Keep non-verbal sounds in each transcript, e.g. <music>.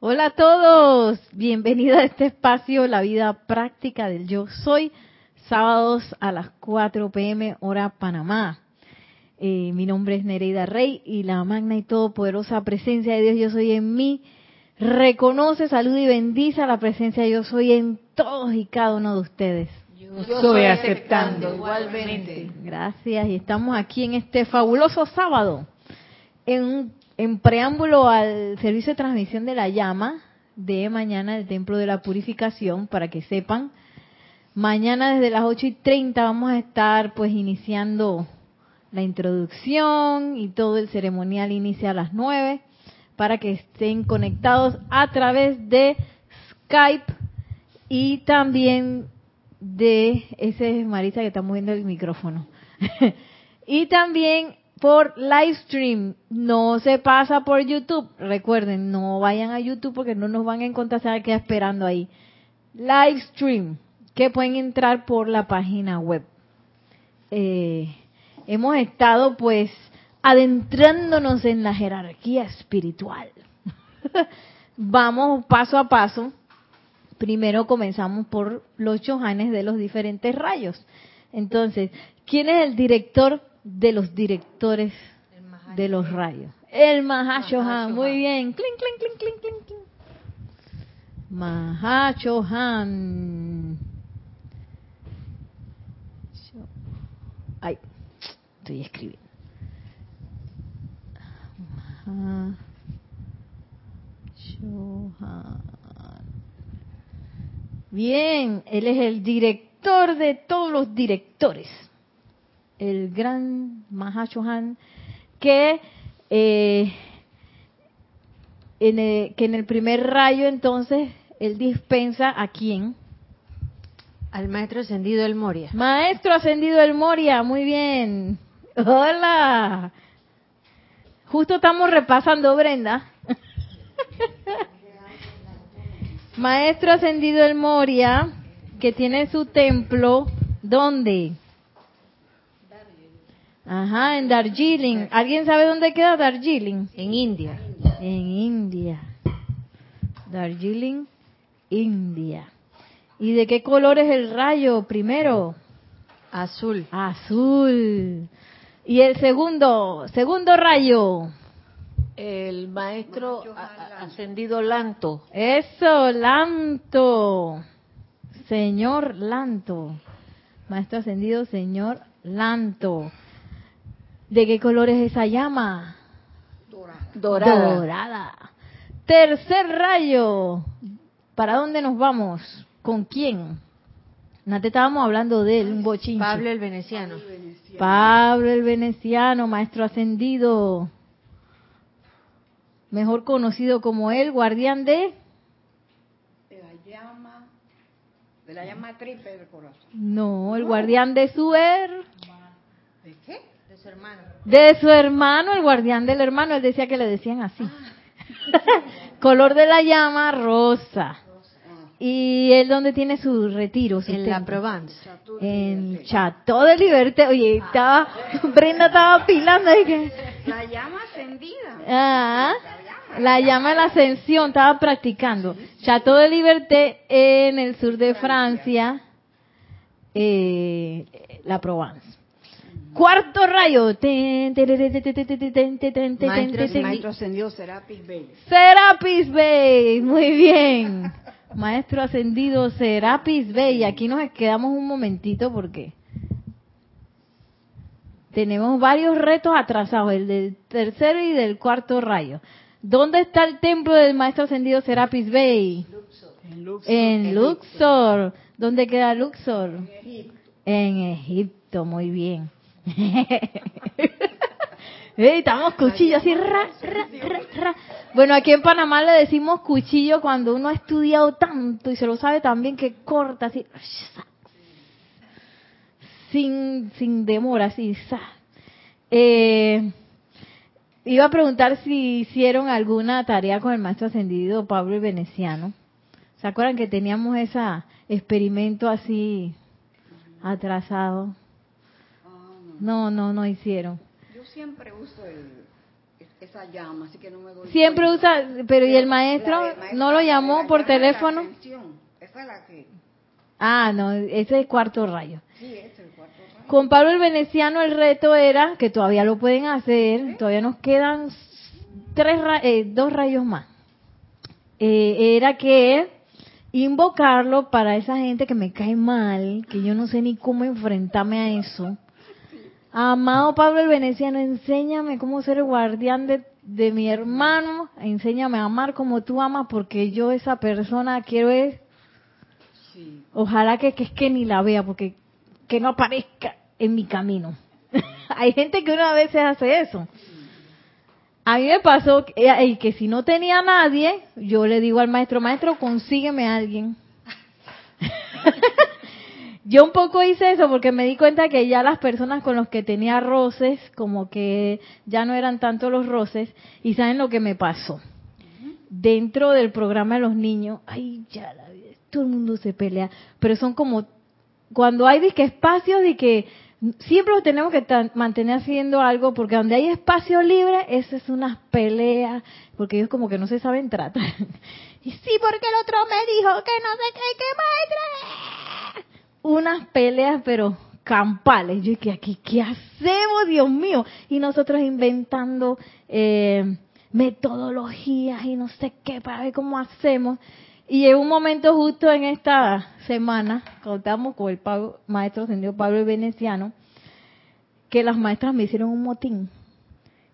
Hola a todos, bienvenidos a este espacio, la vida práctica del yo soy, sábados a las 4 pm hora Panamá. Eh, mi nombre es Nereida Rey y la magna y todopoderosa presencia de Dios yo soy en mí. Reconoce, saluda y bendice a la presencia de yo soy en todos y cada uno de ustedes. Yo estoy aceptando igualmente. Gracias y estamos aquí en este fabuloso sábado en un en preámbulo al servicio de transmisión de la llama de mañana del Templo de la Purificación, para que sepan, mañana desde las 8 y 30 vamos a estar pues iniciando la introducción y todo el ceremonial inicia a las 9 para que estén conectados a través de Skype y también de ese es Marisa que está moviendo el micrófono. <laughs> y también por live stream, no se pasa por YouTube. Recuerden, no vayan a YouTube porque no nos van a encontrar, se van a quedar esperando ahí. Live stream, que pueden entrar por la página web. Eh, hemos estado pues adentrándonos en la jerarquía espiritual. <laughs> Vamos paso a paso. Primero comenzamos por los chojanes de los diferentes rayos. Entonces, ¿quién es el director de los directores de los rayos. El Mahashohan, muy bien. Clink, clink, clink, clink, clink, clink. Mahashohan. Ay, estoy escribiendo. Mahashohan. Bien, él es el director de todos los directores el gran Mahashohan, que, eh, en el, que en el primer rayo entonces él dispensa a quién? Al maestro ascendido del Moria. Maestro ascendido del Moria, muy bien. Hola. Justo estamos repasando, Brenda. <laughs> Maestro ascendido del Moria, que tiene su templo, ¿dónde? Ajá, en Darjeeling. ¿Alguien sabe dónde queda Darjeeling? En India. En India. Darjeeling, India. ¿Y de qué color es el rayo primero? Azul. Azul. ¿Y el segundo? Segundo rayo. El maestro ascendido Lanto. Eso, Lanto. Señor Lanto. Maestro ascendido, señor Lanto. ¿De qué color es esa llama? Dorada. Dorada. Tercer rayo. ¿Para dónde nos vamos? ¿Con quién? Nate estábamos hablando de él, un bochinche. Pablo el Veneciano. Pablo el Veneciano, maestro ascendido. Mejor conocido como el guardián de... De la llama, de la llama triple del corazón. No, el guardián de su er... ¿De su hermano. De su hermano, el guardián del hermano. Él decía que le decían así. <laughs> Color de la llama, rosa. ¿Y él dónde tiene su retiro? Su En la? Provence. En Chateau de Liberté. Oye, estaba, Brenda estaba pilando. y que, La llama encendida. ah, la llama de la ascensión, estaba practicando. Chateau de Liberté en el sur de Francia, eh, la Provence. Cuarto rayo. Maestro- ascendido Serapis Bey. Serapis Bey, muy bien. Maestro ascendido Serapis Bey. Aquí nos quedamos un momentito porque tenemos varios retos atrasados, el del tercero y del cuarto rayo. ¿Dónde está el templo del Maestro ascendido Serapis Bey? En Luxor. En Luxor. ¿Dónde queda Luxor? En Egipto, muy bien. <laughs> Estamos cuchillos así, ra, ra, ra, ra. Bueno, aquí en Panamá le decimos cuchillo cuando uno ha estudiado tanto y se lo sabe también que corta así, sin, sin demora, así. Eh, iba a preguntar si hicieron alguna tarea con el maestro ascendido Pablo el Veneciano. ¿Se acuerdan que teníamos ese experimento así atrasado? No. No, no, hicieron. Yo siempre uso el, esa llama, así que no me doy Siempre cuenta. usa, pero ¿y el maestro La no lo llamó la por teléfono? Esa es la que... Ah, no, ese es cuarto rayo. Sí, ese es el cuarto rayo. Con Pablo el Veneciano el reto era, que todavía lo pueden hacer, todavía nos quedan tres, ra- eh, dos rayos más. Eh, era que invocarlo para esa gente que me cae mal, que yo no sé ni cómo enfrentarme a eso. Amado Pablo el Veneciano, enséñame cómo ser el guardián de, de mi hermano, enséñame a amar como tú amas, porque yo esa persona quiero es Sí. Ojalá que, que es que ni la vea, porque que no aparezca en mi camino. <laughs> Hay gente que una vez hace eso. A mí me pasó que, eh, y que si no tenía nadie, yo le digo al maestro, maestro, consígueme a alguien. <laughs> yo un poco hice eso porque me di cuenta que ya las personas con los que tenía roces, como que ya no eran tanto los roces, y saben lo que me pasó. Dentro del programa de los niños, ay, ya la vida, todo el mundo se pelea, pero son como cuando hay disque espacios de que siempre lo tenemos que mantener haciendo algo porque donde hay espacio libre eso es una pelea porque ellos como que no se saben tratar. <laughs> Y sí porque el otro me dijo que no sé qué qué maestra unas peleas pero campales. Yo que aquí qué hacemos Dios mío y nosotros inventando eh, metodologías y no sé qué para ver cómo hacemos. Y en un momento justo en esta semana, estábamos con el Pablo- maestro ascendido Pablo Veneciano, que las maestras me hicieron un motín.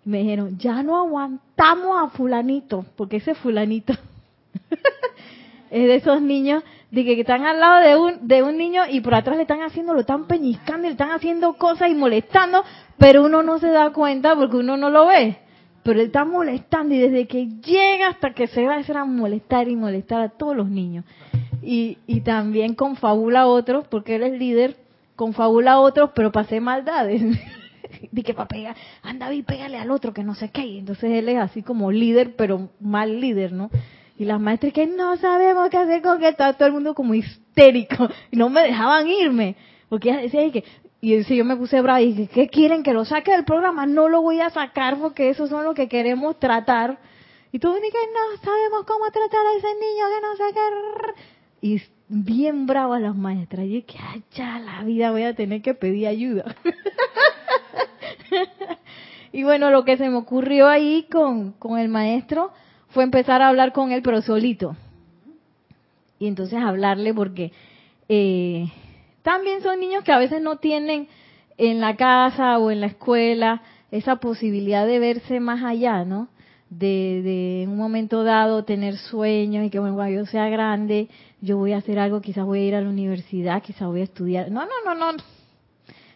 Me dijeron, ya no aguantamos a fulanito, porque ese fulanito <laughs> es de esos niños de que están al lado de un, de un niño y por atrás le están haciendo, lo están peñiscando, le están haciendo cosas y molestando, pero uno no se da cuenta porque uno no lo ve. Pero él está molestando y desde que llega hasta que se va a hacer a molestar y molestar a todos los niños. Y, y también confabula a otros, porque él es líder, confabula a otros, pero para hacer maldades. <laughs> de que para pegar, anda y pégale al otro que no sé qué. Entonces él es así como líder, pero mal líder, ¿no? Y las maestras que no sabemos qué hacer con que está todo el mundo como histérico. Y no me dejaban irme. Porque ella decía que, y si yo me puse brava y dije, ¿qué quieren que lo saque del programa? No lo voy a sacar porque esos son los que queremos tratar. Y tú que no sabemos cómo tratar a ese niño que no sé qué. Y bien bravas las maestras. Y que, ya la vida voy a tener que pedir ayuda. <laughs> y bueno, lo que se me ocurrió ahí con, con el maestro fue empezar a hablar con él, pero solito. Y entonces hablarle porque eh, también son niños que a veces no tienen en la casa o en la escuela esa posibilidad de verse más allá, ¿no? De, en un momento dado tener sueños y que bueno, yo sea grande, yo voy a hacer algo, quizás voy a ir a la universidad, quizás voy a estudiar. No, no, no, no.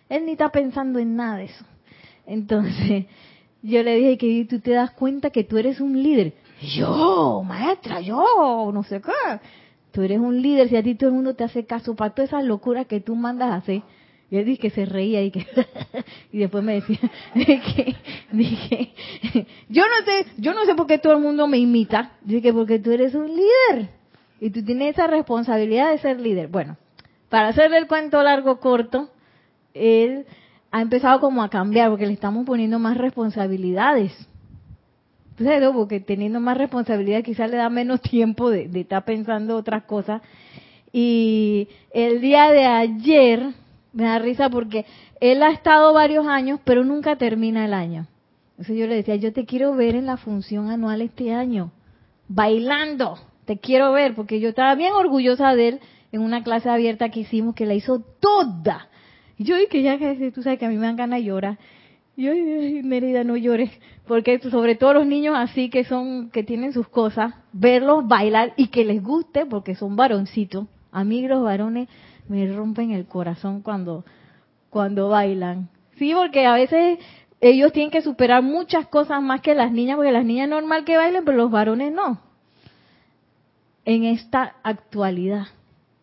Él ni está pensando en nada de eso. Entonces, <laughs> yo le dije que tú te das cuenta que tú eres un líder. Yo, maestra, yo, no sé qué. Tú eres un líder, si a ti todo el mundo te hace caso para todas esas locuras que tú mandas a hacer. Y él dije que se reía y que <laughs> y después me decía <laughs> dije, dije <laughs> yo no sé yo no sé por qué todo el mundo me imita dije porque tú eres un líder y tú tienes esa responsabilidad de ser líder bueno para hacerle el cuento largo corto él ha empezado como a cambiar porque le estamos poniendo más responsabilidades Porque teniendo más responsabilidad quizás le da menos <laughs> tiempo de, de estar pensando otras cosas y el día de ayer me da risa porque él ha estado varios años, pero nunca termina el año. Entonces yo le decía, yo te quiero ver en la función anual este año, bailando, te quiero ver, porque yo estaba bien orgullosa de él en una clase abierta que hicimos, que la hizo toda. Y yo dije, ya que tú sabes que a mí me dan ganas de llorar. Y yo, ay, Mérida, no llores, porque sobre todo los niños así que son, que tienen sus cosas, verlos bailar y que les guste, porque son varoncitos. A mí los varones me rompen el corazón cuando, cuando bailan. Sí, porque a veces ellos tienen que superar muchas cosas más que las niñas, porque las niñas es normal que bailen, pero los varones no. En esta actualidad.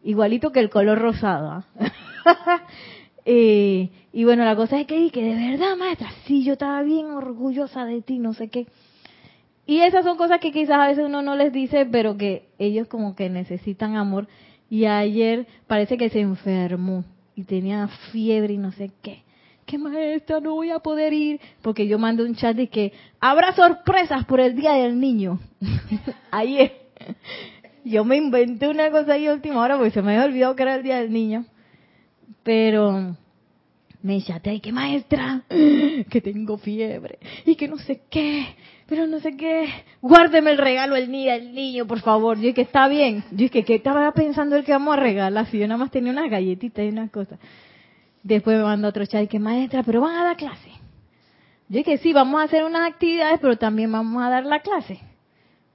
Igualito que el color rosado. ¿ah? <laughs> eh, y bueno, la cosa es que, que de verdad, maestra, sí, yo estaba bien orgullosa de ti, no sé qué. Y esas son cosas que quizás a veces uno no les dice, pero que ellos como que necesitan amor. Y ayer parece que se enfermó y tenía fiebre y no sé qué. que maestra, no voy a poder ir, porque yo mando un chat de que habrá sorpresas por el Día del Niño. <laughs> es. Yo me inventé una cosa ahí última hora porque se me había olvidado que era el Día del Niño. Pero me chateé, que maestra, <gasps> que tengo fiebre y que no sé qué, pero no sé qué. Guárdeme el regalo el día del niño, por favor. Yo que está bien. Yo que, que estaba pensando el que vamos a regalar, si yo nada más tenía unas galletitas y unas cosas. Después me mandó otro chat que maestra, pero van a dar clase. Yo que sí, vamos a hacer unas actividades, pero también vamos a dar la clase.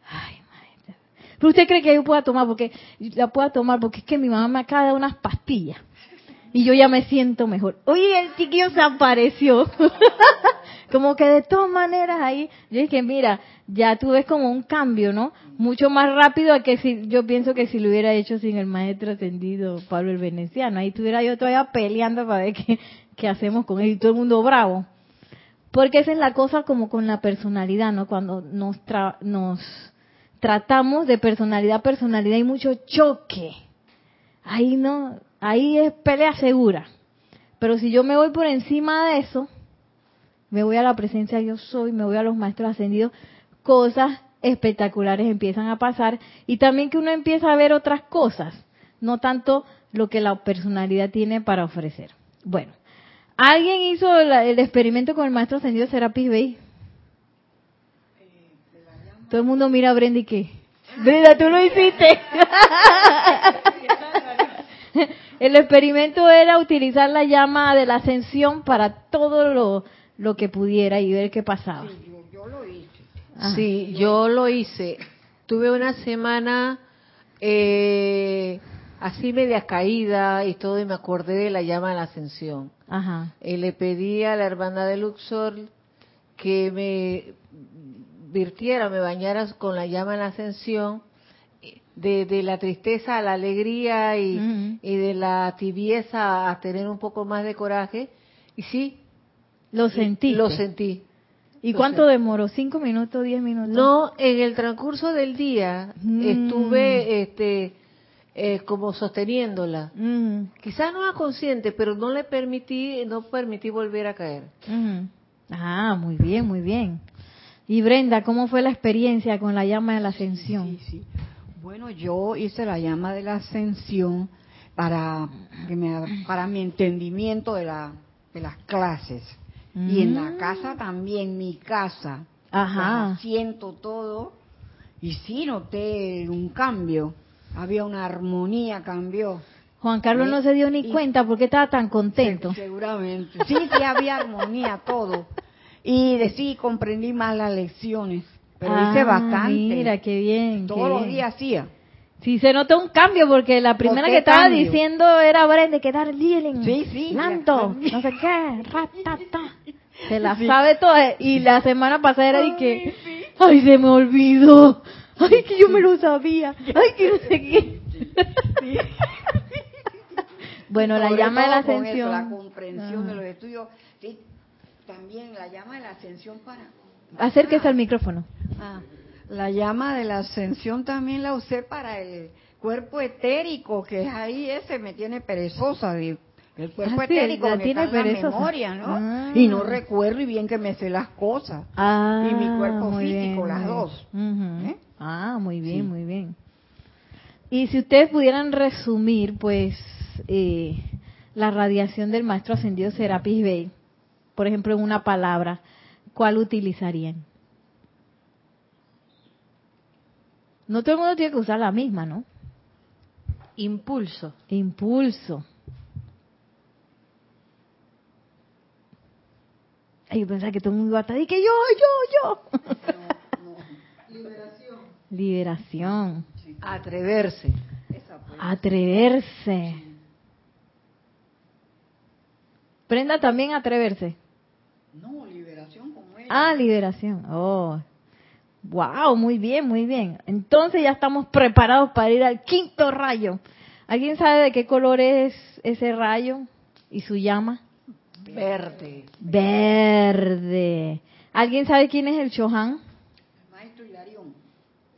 Ay, maestra. Pero usted cree que yo pueda tomar, porque la pueda tomar, porque es que mi mamá me acaba de dar unas pastillas y yo ya me siento mejor. Oye, el chiquillo se apareció. <laughs> como que de todas maneras ahí, yo dije, mira, ya tú ves como un cambio, ¿no? Mucho más rápido que si, yo pienso que si lo hubiera hecho sin el maestro ascendido Pablo el Veneciano, ahí estuviera yo todavía peleando para ver <laughs> qué, qué hacemos con él y todo el mundo bravo. Porque esa es la cosa como con la personalidad, ¿no? Cuando nos, nos tratamos de personalidad a personalidad hay mucho choque. Ahí no, ahí es pelea segura. Pero si yo me voy por encima de eso, me voy a la presencia yo soy, me voy a los maestros ascendidos, cosas espectaculares empiezan a pasar y también que uno empieza a ver otras cosas, no tanto lo que la personalidad tiene para ofrecer. Bueno, ¿alguien hizo el, experimento con el maestro ascendido Serapis Bey? Todo el mundo mira a Brenda y qué. Brenda, tú lo hiciste. <laughs> <laughs> El experimento era utilizar la llama de la ascensión para todo lo, lo que pudiera y ver qué pasaba. Sí, yo, lo hice. Sí, yo lo hice. Tuve una semana eh, así media caída y todo y me acordé de la llama de la ascensión. Ajá. Y le pedí a la hermana de Luxor que me virtiera, me bañara con la llama de la ascensión de, la tristeza a la alegría y, de la tibieza a tener un poco más de coraje. Y sí, lo sentí. Lo sentí. ¿Y cuánto demoró? ¿Cinco minutos, diez minutos? No, en el transcurso del día mm. estuve este, eh, como sosteniéndola. Mm. Quizás no era consciente, pero no le permití, no permití volver a caer. Ah, muy bien, muy bien. Y Brenda, ¿cómo fue la experiencia con la llama de la ascensión? Sí, sí. Bueno, yo hice la llama de la ascensión para, para mi entendimiento de, la, de las clases. Y en la mm. casa también, mi casa. Ajá. Siento todo. Y sí noté un cambio. Había una armonía, cambió. Juan Carlos no se dio ni cuenta porque estaba tan contento. seguramente. Sí, sí, había armonía, todo. Y de sí, comprendí más las lecciones. Pero hice ah, bastante. Mira, qué bien. Todos los días hacía. Sí, se notó un cambio porque la primera que estaba diciendo era Brenda, que dar healing, sí, sí, Lanto, no sé qué, ratata. <laughs> Se la sabe toda. Y la semana pasada era de que, ay, se me olvidó. Ay, que yo me lo sabía. Ay, que no sé qué. <laughs> bueno, la llama de la ascensión. la comprensión de los estudios. Sí, también la llama de la ascensión para Acérquese al micrófono. Ah, la llama de la ascensión también la usé para el cuerpo etérico, que es ahí ese me tiene perezosa. El cuerpo ah, etérico me tiene está en la memoria, ¿no? Ah. Y no recuerdo y bien que me sé las cosas. y mi cuerpo físico, las dos. ¿eh? Ah, muy bien, muy bien. Y si ustedes pudieran resumir, pues, eh, la radiación del maestro ascendido Serapis Bey, por ejemplo, en una palabra, ¿cuál utilizarían? No todo el mundo tiene que usar la misma, ¿no? Impulso. Impulso. Ay, yo pensaba que todo el mundo iba a estar y que yo, yo, yo. Liberación. Liberación. Atreverse. Atreverse. Prenda también atreverse. No, liberación. Ah, liberación. Oh. Wow, muy bien, muy bien. Entonces ya estamos preparados para ir al quinto rayo. ¿Alguien sabe de qué color es ese rayo y su llama? Verde. Verde. ¿Alguien sabe quién es el Chohan? Maestro Hilarión.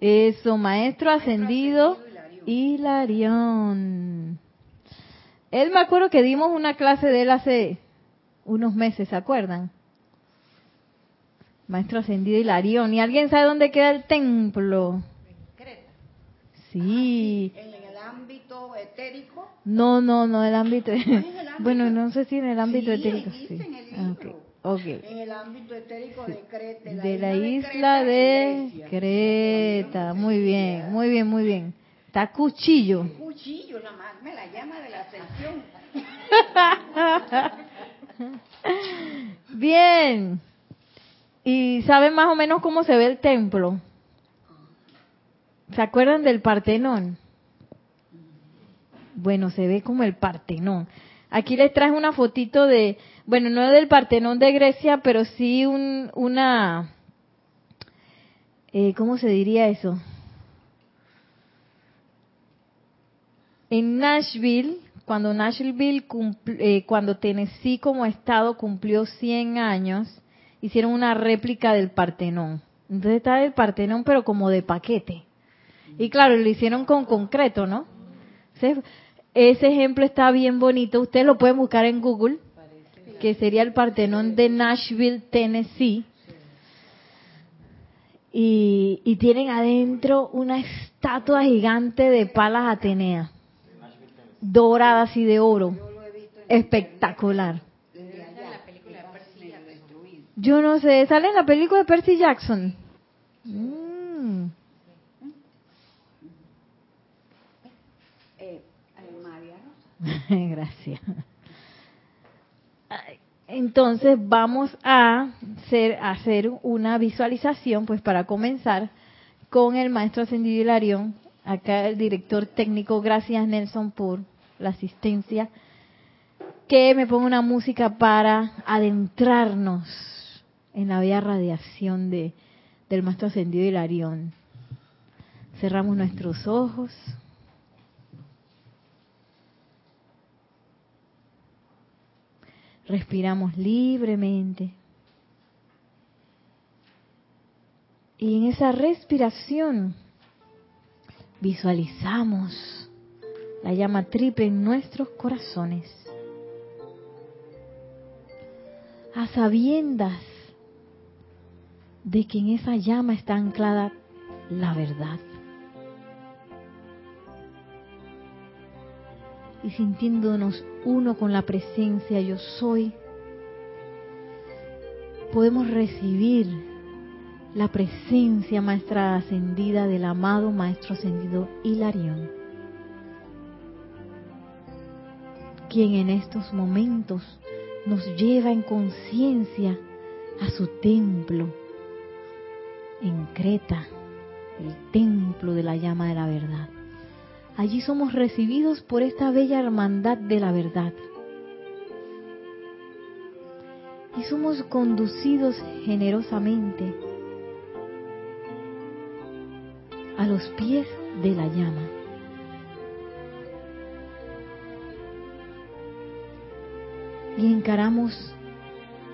Eso, maestro, ascendido, Hilarión. Él me acuerdo que dimos una clase de él hace unos meses, ¿se acuerdan? Maestro Ascendido Hilarión. ¿Y alguien sabe dónde queda el templo? Sí. ¿En el ámbito etérico? No, no, no, el ámbito. bueno, no sé si en el ámbito Sí, etérico. Sí. en el Ah, libro. ok. ok. En el ámbito etérico de Creta. de la De la isla Creta, de en Grecia. Creta. Muy bien, muy bien, muy bien. Está cuchillo. Cuchillo, nada más me la llama de la ascensión. <laughs> Bien. ¿Y saben más o menos cómo se ve el templo? ¿Se acuerdan del Partenón? Bueno, se ve como el Partenón. Aquí les traje una fotito de, bueno, no del Partenón de Grecia, pero sí un, una, eh, ¿cómo se diría eso? En Nashville, cuando Nashville, eh, cuando Tennessee como estado cumplió 100 años, hicieron una réplica del Partenón. Entonces está el Partenón, pero como de paquete. Y claro, lo hicieron con concreto, ¿no? Ese, ejemplo está bien bonito. Ustedes lo pueden buscar en Google, que sería el Partenón de Nashville, Tennessee. Y, y tienen adentro una estatua gigante de palas Atenea, doradas y de oro. Espectacular. Yo no sé, ¿sale en la película de Percy Jackson? Mm. Eh, eh. <laughs> Gracias. Entonces vamos a hacer, a hacer una visualización, pues para comenzar, con el maestro ascendido Hilarión, acá el director técnico, gracias Nelson por la asistencia, que me ponga una música para adentrarnos en la bella radiación de, del maestro ascendido Hilarión. Cerramos nuestros ojos. Respiramos libremente. Y en esa respiración visualizamos la llama triple en nuestros corazones. A sabiendas de que en esa llama está anclada la verdad. y sintiéndonos uno con la presencia yo soy, podemos recibir la presencia maestra ascendida del amado maestro ascendido Hilarión, quien en estos momentos nos lleva en conciencia a su templo en Creta, el templo de la llama de la verdad. Allí somos recibidos por esta bella hermandad de la verdad. Y somos conducidos generosamente a los pies de la llama. Y encaramos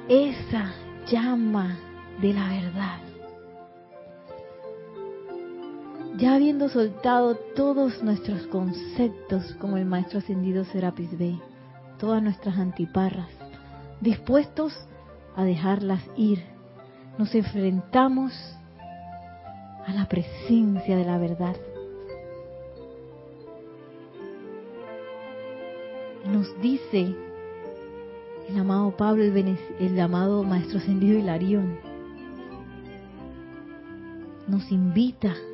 esa llama de la verdad ya habiendo soltado todos nuestros conceptos como el maestro ascendido Serapis Bey, todas nuestras antiparras, dispuestos a dejarlas ir, nos enfrentamos a la presencia de la verdad. Nos dice el amado Pablo, el, el amado maestro ascendido Hilarión, nos invita a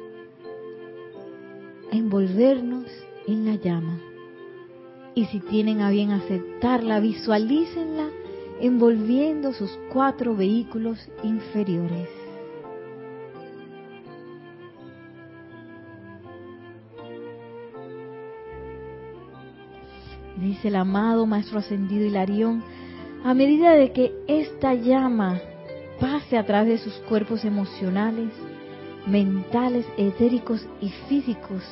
envolvernos en la llama. Y si tienen a bien aceptarla, visualícenla envolviendo sus cuatro vehículos inferiores. Dice el amado Maestro Ascendido Hilarión, a medida de que esta llama pase a través de sus cuerpos emocionales, mentales, etéricos y físicos,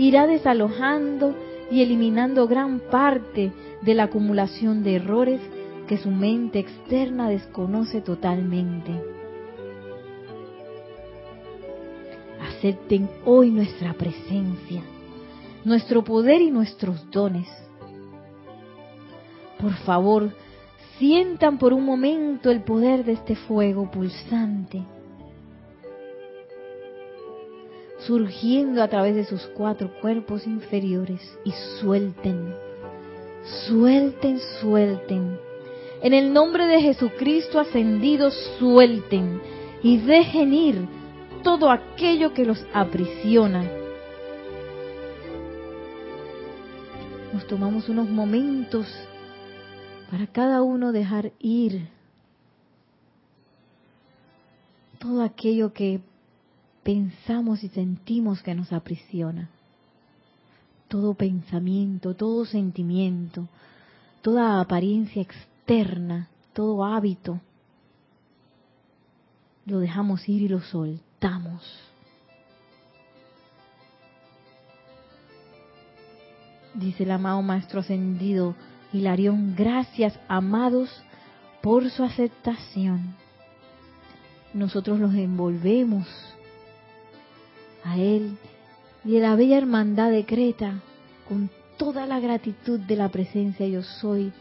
irá desalojando y eliminando gran parte de la acumulación de errores que su mente externa desconoce totalmente. Acepten hoy nuestra presencia, nuestro poder y nuestros dones. Por favor, Sientan por un momento el poder de este fuego pulsante, surgiendo a través de sus cuatro cuerpos inferiores y suelten, suelten, suelten. En el nombre de Jesucristo ascendido, suelten y dejen ir todo aquello que los aprisiona. Nos tomamos unos momentos para cada uno dejar ir todo aquello que pensamos y sentimos que nos aprisiona. Todo pensamiento, todo sentimiento, toda apariencia externa, todo hábito, lo dejamos ir y lo soltamos. Dice el amado Maestro Ascendido Hilarión, gracias amados por su aceptación. Nosotros los envolvemos a Él y de la bella hermandad decreta con toda la gratitud de la presencia yo soy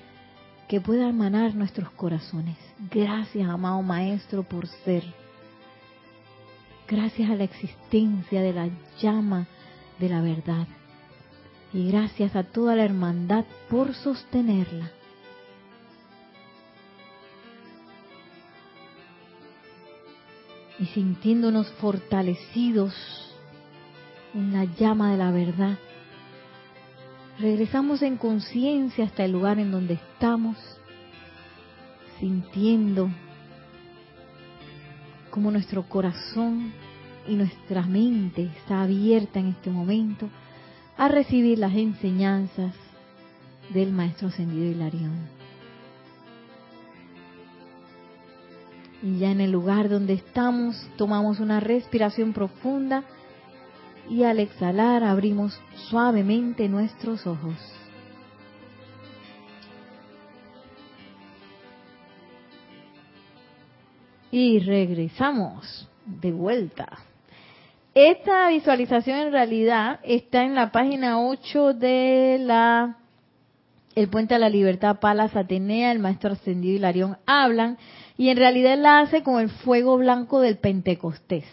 que pueda emanar nuestros corazones. Gracias, amado Maestro, por ser. Gracias a la existencia de la llama de la verdad. Y gracias a toda la hermandad por sostenerla. Y sintiéndonos fortalecidos en la llama de la verdad, regresamos en conciencia hasta el lugar en donde estamos, sintiendo como nuestro corazón y nuestra mente está abierta en este momento a recibir las enseñanzas del Maestro Ascendido Hilarión. Y ya en el lugar donde estamos, tomamos una respiración profunda y al exhalar abrimos suavemente nuestros ojos. Y regresamos de vuelta. Esta visualización en realidad está en la página 8 de la El Puente a la Libertad, Palas Atenea, el Maestro Ascendido y Larión hablan, y en realidad la hace con el fuego blanco del Pentecostés.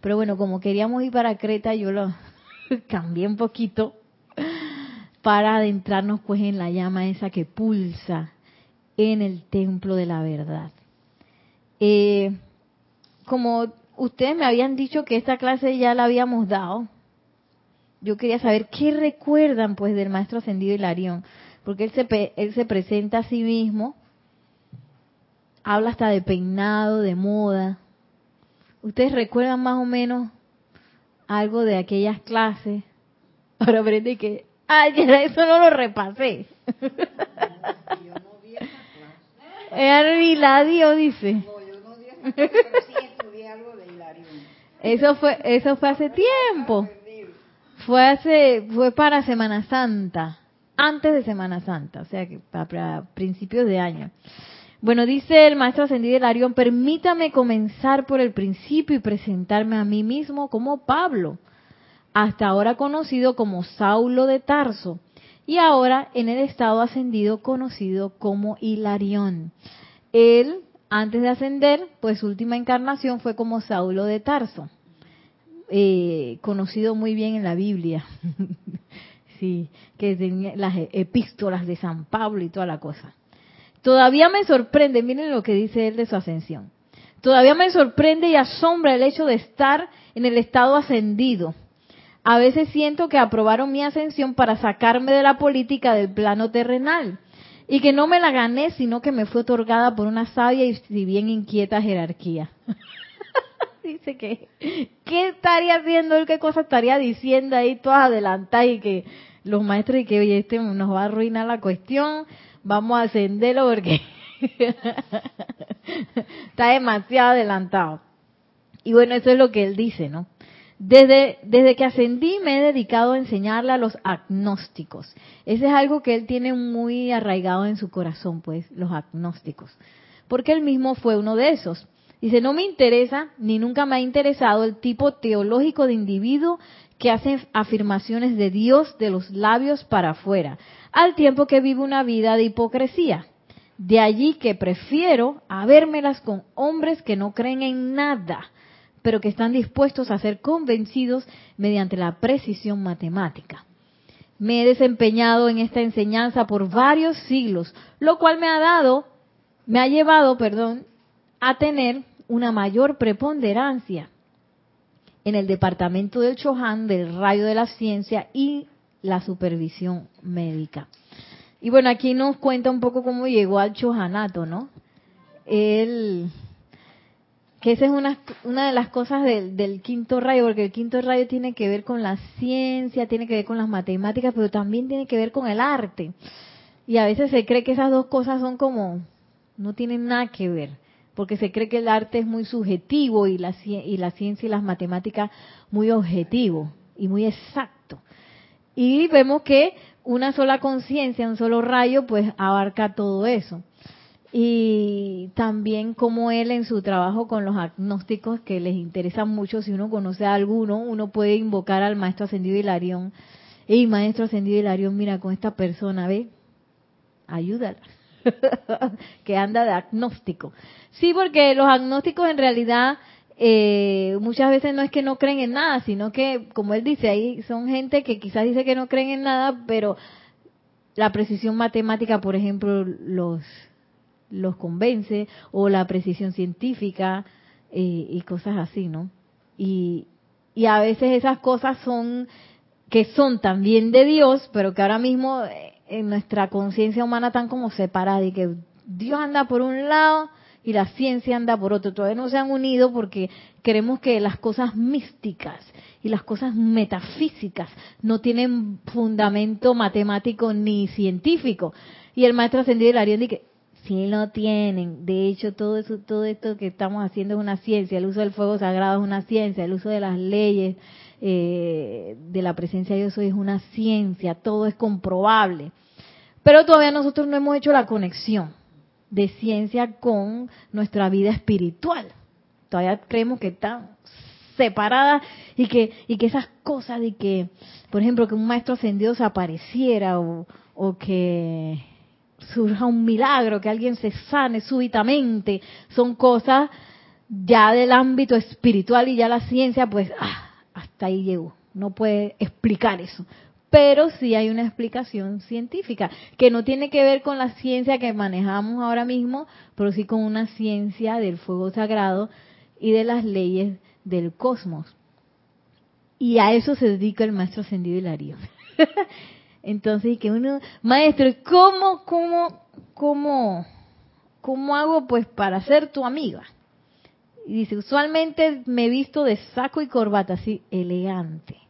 Pero bueno, como queríamos ir para Creta, yo lo <laughs> cambié un poquito para adentrarnos pues en la llama esa que pulsa en el templo de la verdad. Eh, como ustedes me habían dicho que esta clase ya la habíamos dado, yo quería saber qué recuerdan pues del maestro ascendido Hilarión, porque él se, él se presenta a sí mismo, habla hasta de peinado, de moda, ¿Ustedes recuerdan más o menos algo de aquellas clases? Ahora aprendí que, ay, eso no lo repasé. Yo no vi esa clase. dice. No, yo no vi pero sí estudié algo de Hilario. Eso fue, eso fue hace tiempo. Fue hace, fue para Semana Santa, antes de Semana Santa, o sea que para principios de año. Bueno, dice el maestro ascendido Arión, permítame comenzar por el principio y presentarme a mí mismo como Pablo, hasta ahora conocido como Saulo de Tarso, y ahora en el estado ascendido conocido como Hilarión. Él, antes de ascender, pues su última encarnación fue como Saulo de Tarso, eh, conocido muy bien en la Biblia. <laughs> sí, que tenía las epístolas de San Pablo y toda la cosa. Todavía me sorprende, miren lo que dice él de su ascensión. Todavía me sorprende y asombra el hecho de estar en el estado ascendido. A veces siento que aprobaron mi ascensión para sacarme de la política del plano terrenal y que no me la gané, sino que me fue otorgada por una sabia y si bien inquieta jerarquía. <laughs> Dice que, ¿qué estaría haciendo él? ¿Qué cosa estaría diciendo ahí todas adelantadas y que los maestros y que, oye, este nos va a arruinar la cuestión? Vamos a ascenderlo porque <laughs> está demasiado adelantado. Y bueno, eso es lo que él dice, ¿no? Desde, desde que ascendí me he dedicado a enseñarle a los agnósticos. Ese es algo que él tiene muy arraigado en su corazón, pues, los agnósticos. Porque él mismo fue uno de esos. Dice, no me interesa, ni nunca me ha interesado el tipo teológico de individuo que hace afirmaciones de Dios de los labios para afuera, al tiempo que vive una vida de hipocresía. De allí que prefiero habérmelas con hombres que no creen en nada, pero que están dispuestos a ser convencidos mediante la precisión matemática. Me he desempeñado en esta enseñanza por varios siglos, lo cual me ha dado, me ha llevado, perdón, a tener una mayor preponderancia en el departamento del Chohan, del rayo de la ciencia y la supervisión médica. Y bueno, aquí nos cuenta un poco cómo llegó al Chohanato, ¿no? Él, que esa es una, una de las cosas del, del, quinto rayo, porque el quinto rayo tiene que ver con la ciencia, tiene que ver con las matemáticas, pero también tiene que ver con el arte. Y a veces se cree que esas dos cosas son como, no tienen nada que ver, porque se cree que el arte es muy subjetivo y la, y la ciencia y las matemáticas muy objetivo y muy exacto. Y vemos que una sola conciencia, un solo rayo, pues abarca todo eso y también como él en su trabajo con los agnósticos que les interesa mucho, si uno conoce a alguno, uno puede invocar al maestro ascendido Hilarión. y maestro ascendido Hilarión, mira con esta persona, ve, ayúdala, <laughs> que anda de agnóstico. Sí, porque los agnósticos en realidad eh, muchas veces no es que no creen en nada, sino que, como él dice, ahí son gente que quizás dice que no creen en nada, pero la precisión matemática, por ejemplo, los los convence, o la precisión científica eh, y cosas así, ¿no? Y, y a veces esas cosas son que son también de Dios, pero que ahora mismo eh, en nuestra conciencia humana están como separadas y que Dios anda por un lado y la ciencia anda por otro. Todavía no se han unido porque queremos que las cosas místicas y las cosas metafísicas no tienen fundamento matemático ni científico. Y el maestro ascendido Hilarión dice, Sí lo tienen. De hecho, todo eso, todo esto que estamos haciendo es una ciencia. El uso del fuego sagrado es una ciencia. El uso de las leyes eh, de la presencia de Dios es una ciencia. Todo es comprobable. Pero todavía nosotros no hemos hecho la conexión de ciencia con nuestra vida espiritual. Todavía creemos que están separadas y que y que esas cosas de que, por ejemplo, que un maestro ascendido se apareciera o, o que surja un milagro, que alguien se sane súbitamente, son cosas ya del ámbito espiritual y ya la ciencia, pues, ah, hasta ahí llegó, no puede explicar eso. Pero sí hay una explicación científica, que no tiene que ver con la ciencia que manejamos ahora mismo, pero sí con una ciencia del fuego sagrado y de las leyes del cosmos. Y a eso se dedica el maestro ascendido Hilario. <laughs> Entonces, que uno, maestro, ¿cómo, cómo, cómo, cómo hago pues para ser tu amiga? Y dice, usualmente me visto de saco y corbata, así, elegante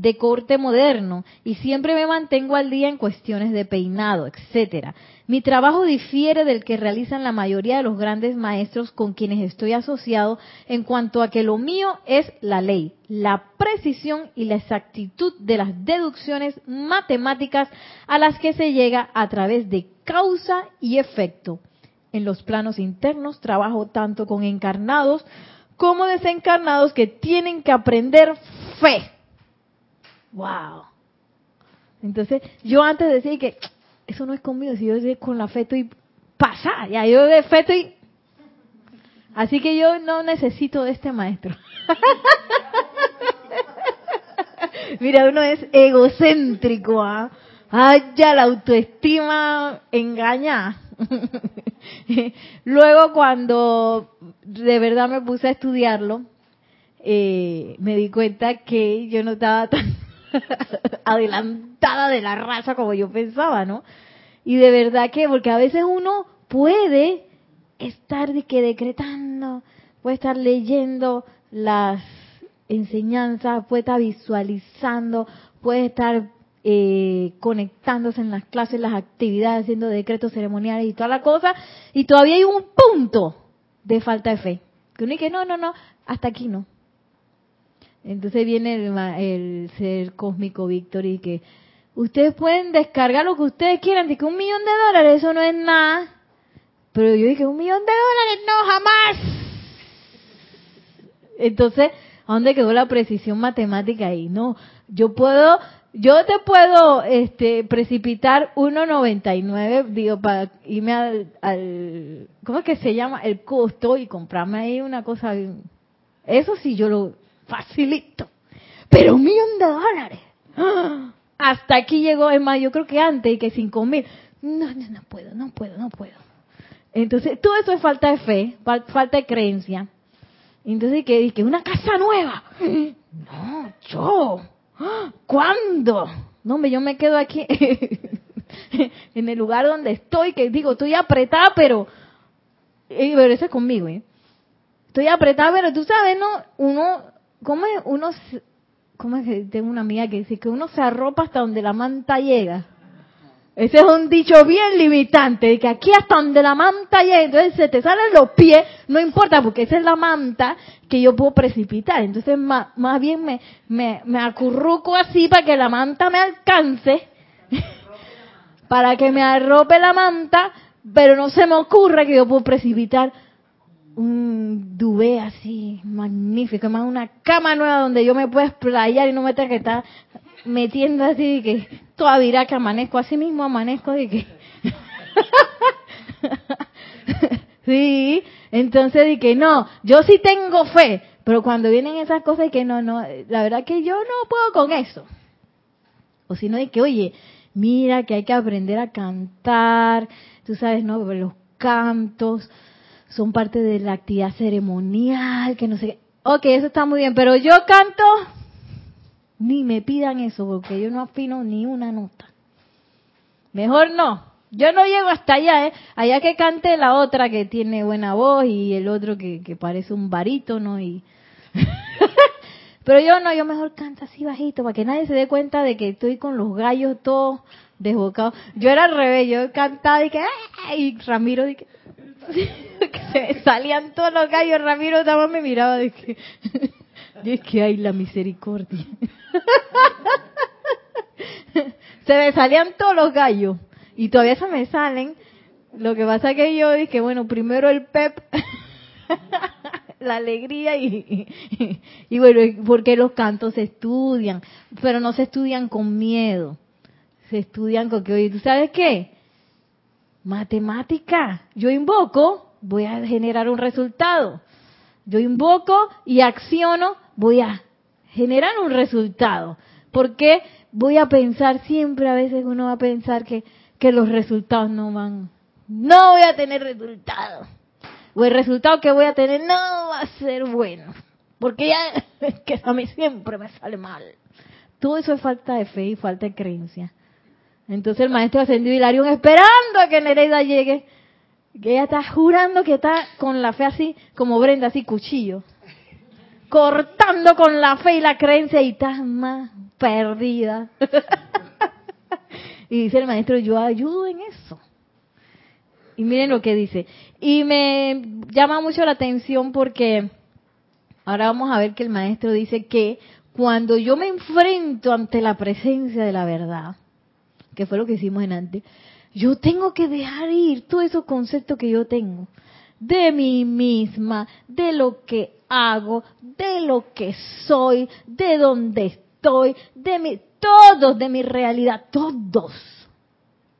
de corte moderno y siempre me mantengo al día en cuestiones de peinado, etcétera. Mi trabajo difiere del que realizan la mayoría de los grandes maestros con quienes estoy asociado en cuanto a que lo mío es la ley, la precisión y la exactitud de las deducciones matemáticas a las que se llega a través de causa y efecto. En los planos internos trabajo tanto con encarnados como desencarnados que tienen que aprender fe wow. Entonces, yo antes decía que eso no es conmigo, si yo con la fe estoy pasada, ya yo de fe estoy... Así que yo no necesito de este maestro. <laughs> Mira, uno es egocéntrico, ¿ah? Ay, ya la autoestima engaña. <laughs> Luego cuando de verdad me puse a estudiarlo, eh, me di cuenta que yo no estaba tan <laughs> adelantada de la raza como yo pensaba, ¿no? Y de verdad que, porque a veces uno puede estar de que decretando, puede estar leyendo las enseñanzas, puede estar visualizando, puede estar eh, conectándose en las clases, las actividades, haciendo decretos ceremoniales y toda la cosa, y todavía hay un punto de falta de fe. Que uno dice, no, no, no, hasta aquí no. Entonces viene el, ser cósmico Víctor y que ustedes pueden descargar lo que ustedes quieran, que un millón de dólares, eso no es nada. Pero yo dije, un millón de dólares, no, jamás. Entonces, ¿A dónde quedó la precisión matemática ahí? No, yo puedo, yo te puedo este, precipitar 1.99, digo, para irme al, ¿cómo es que se llama? El costo y comprarme ahí una cosa. Eso sí yo lo facilito. Pero un millón de dólares. Hasta aquí llegó, es más, yo creo que antes que cinco mil. No, no, no puedo, no puedo, no puedo. Entonces, todo eso es falta de fe, falta de creencia. Entonces, ¿qué dije? ¿Una casa nueva? No, yo. ¿Cuándo? No, hombre, yo me quedo aquí <laughs> en el lugar donde estoy, que digo, estoy apretada, pero... Pero eso es conmigo, ¿eh? Estoy apretada, pero tú sabes, ¿no? Uno, ¿cómo es? Uno, ¿cómo es tengo una amiga que dice que uno se arropa hasta donde la manta llega? Ese es un dicho bien limitante, que aquí hasta donde la manta llega, entonces se te salen los pies, no importa, porque esa es la manta que yo puedo precipitar. Entonces más, más bien me, me, me acurruco así para que la manta me alcance, <laughs> para que me arrope la manta, pero no se me ocurre que yo puedo precipitar un duvet así magnífico, más una cama nueva donde yo me pueda explayar y no me tenga que estar metiendo así de que toda dirá que amanezco, así mismo amanezco de que... <laughs> sí, entonces de que no, yo sí tengo fe, pero cuando vienen esas cosas de que no, no, la verdad que yo no puedo con eso. O si no, de que, oye, mira que hay que aprender a cantar, tú sabes, ¿no? Los cantos son parte de la actividad ceremonial, que no sé. Ok, eso está muy bien, pero yo canto ni me pidan eso, porque yo no afino ni una nota. Mejor no. Yo no llego hasta allá, ¿eh? Allá que cante la otra que tiene buena voz y el otro que, que parece un barítono y... <laughs> Pero yo no, yo mejor canto así bajito para que nadie se dé cuenta de que estoy con los gallos todos desbocados. Yo era al revés, yo cantaba y que... Y Ramiro y que... <laughs> que se salían todos los gallos, Ramiro también me miraba de que... <laughs> Y es que hay la misericordia. <laughs> se me salían todos los gallos y todavía se me salen. Lo que pasa que yo dije, bueno, primero el pep, <laughs> la alegría y, y, bueno, porque los cantos se estudian, pero no se estudian con miedo. Se estudian con que, oye, ¿tú sabes qué? Matemática. Yo invoco, voy a generar un resultado. Yo invoco y acciono, voy a generar un resultado. Porque voy a pensar siempre, a veces uno va a pensar que, que los resultados no van, no voy a tener resultados. O el resultado que voy a tener no va a ser bueno. Porque ya <laughs> que a mí siempre me sale mal. Todo eso es falta de fe y falta de creencia. Entonces el maestro ascendió Hilarión esperando a que Nereida llegue que ella está jurando que está con la fe así, como Brenda, así cuchillo. Cortando con la fe y la creencia y está más perdida. <laughs> y dice el maestro, yo ayudo en eso. Y miren lo que dice. Y me llama mucho la atención porque ahora vamos a ver que el maestro dice que cuando yo me enfrento ante la presencia de la verdad, que fue lo que hicimos en antes, yo tengo que dejar ir todos esos conceptos que yo tengo de mí misma, de lo que hago, de lo que soy, de dónde estoy, de mi, todos de mi realidad, todos.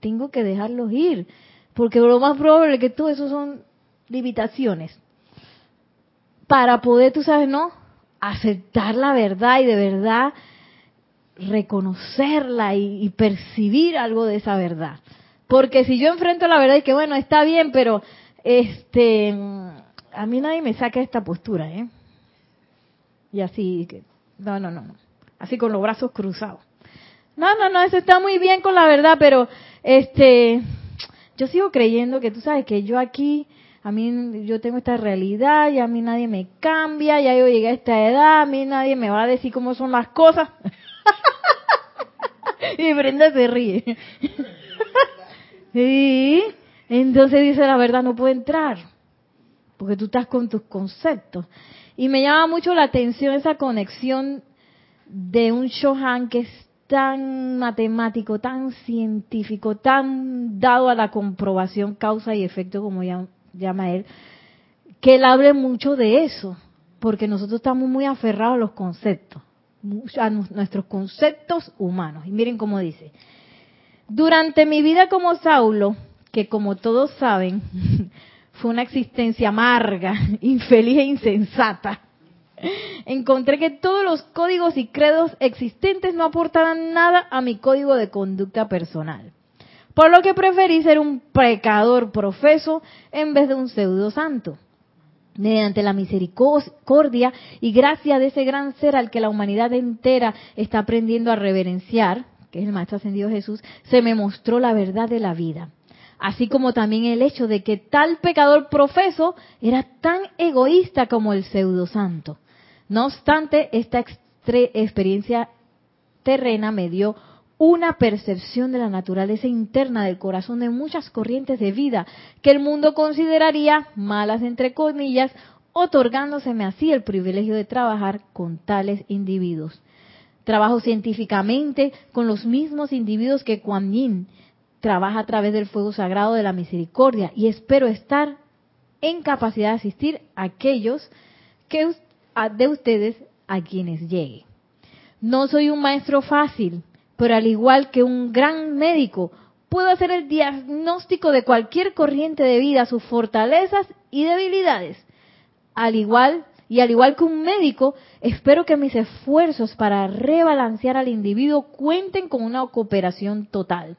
Tengo que dejarlos ir, porque lo más probable es que todo eso son limitaciones. Para poder, tú sabes, ¿no? Aceptar la verdad y de verdad reconocerla y percibir algo de esa verdad. Porque si yo enfrento la verdad y que bueno, está bien, pero este a mí nadie me saca esta postura, ¿eh? Y así que no, no, no, no. Así con los brazos cruzados. No, no, no, eso está muy bien con la verdad, pero este yo sigo creyendo que tú sabes que yo aquí a mí yo tengo esta realidad y a mí nadie me cambia, ya yo llegué a esta edad, a mí nadie me va a decir cómo son las cosas. <laughs> y Brenda se ríe. <laughs> Sí, entonces dice la verdad, no puede entrar, porque tú estás con tus conceptos. Y me llama mucho la atención esa conexión de un Shohan que es tan matemático, tan científico, tan dado a la comprobación causa y efecto, como llama él, que él hable mucho de eso, porque nosotros estamos muy aferrados a los conceptos, a nuestros conceptos humanos. Y miren cómo dice, durante mi vida como Saulo, que como todos saben, <laughs> fue una existencia amarga, <laughs> infeliz e insensata, encontré que todos los códigos y credos existentes no aportaban nada a mi código de conducta personal. Por lo que preferí ser un pecador profeso en vez de un pseudo santo. Mediante la misericordia y gracia de ese gran ser al que la humanidad entera está aprendiendo a reverenciar, que es el Maestro Ascendido Jesús, se me mostró la verdad de la vida así como también el hecho de que tal pecador profeso era tan egoísta como el pseudo santo. No obstante, esta experiencia terrena me dio una percepción de la naturaleza interna del corazón de muchas corrientes de vida que el mundo consideraría malas entre comillas, otorgándoseme así el privilegio de trabajar con tales individuos. Trabajo científicamente con los mismos individuos que Kuan Yin trabaja a través del fuego sagrado de la misericordia y espero estar en capacidad de asistir a aquellos que de ustedes a quienes llegue. No soy un maestro fácil, pero al igual que un gran médico, puedo hacer el diagnóstico de cualquier corriente de vida, sus fortalezas y debilidades. Al igual y al igual que un médico, espero que mis esfuerzos para rebalancear al individuo cuenten con una cooperación total.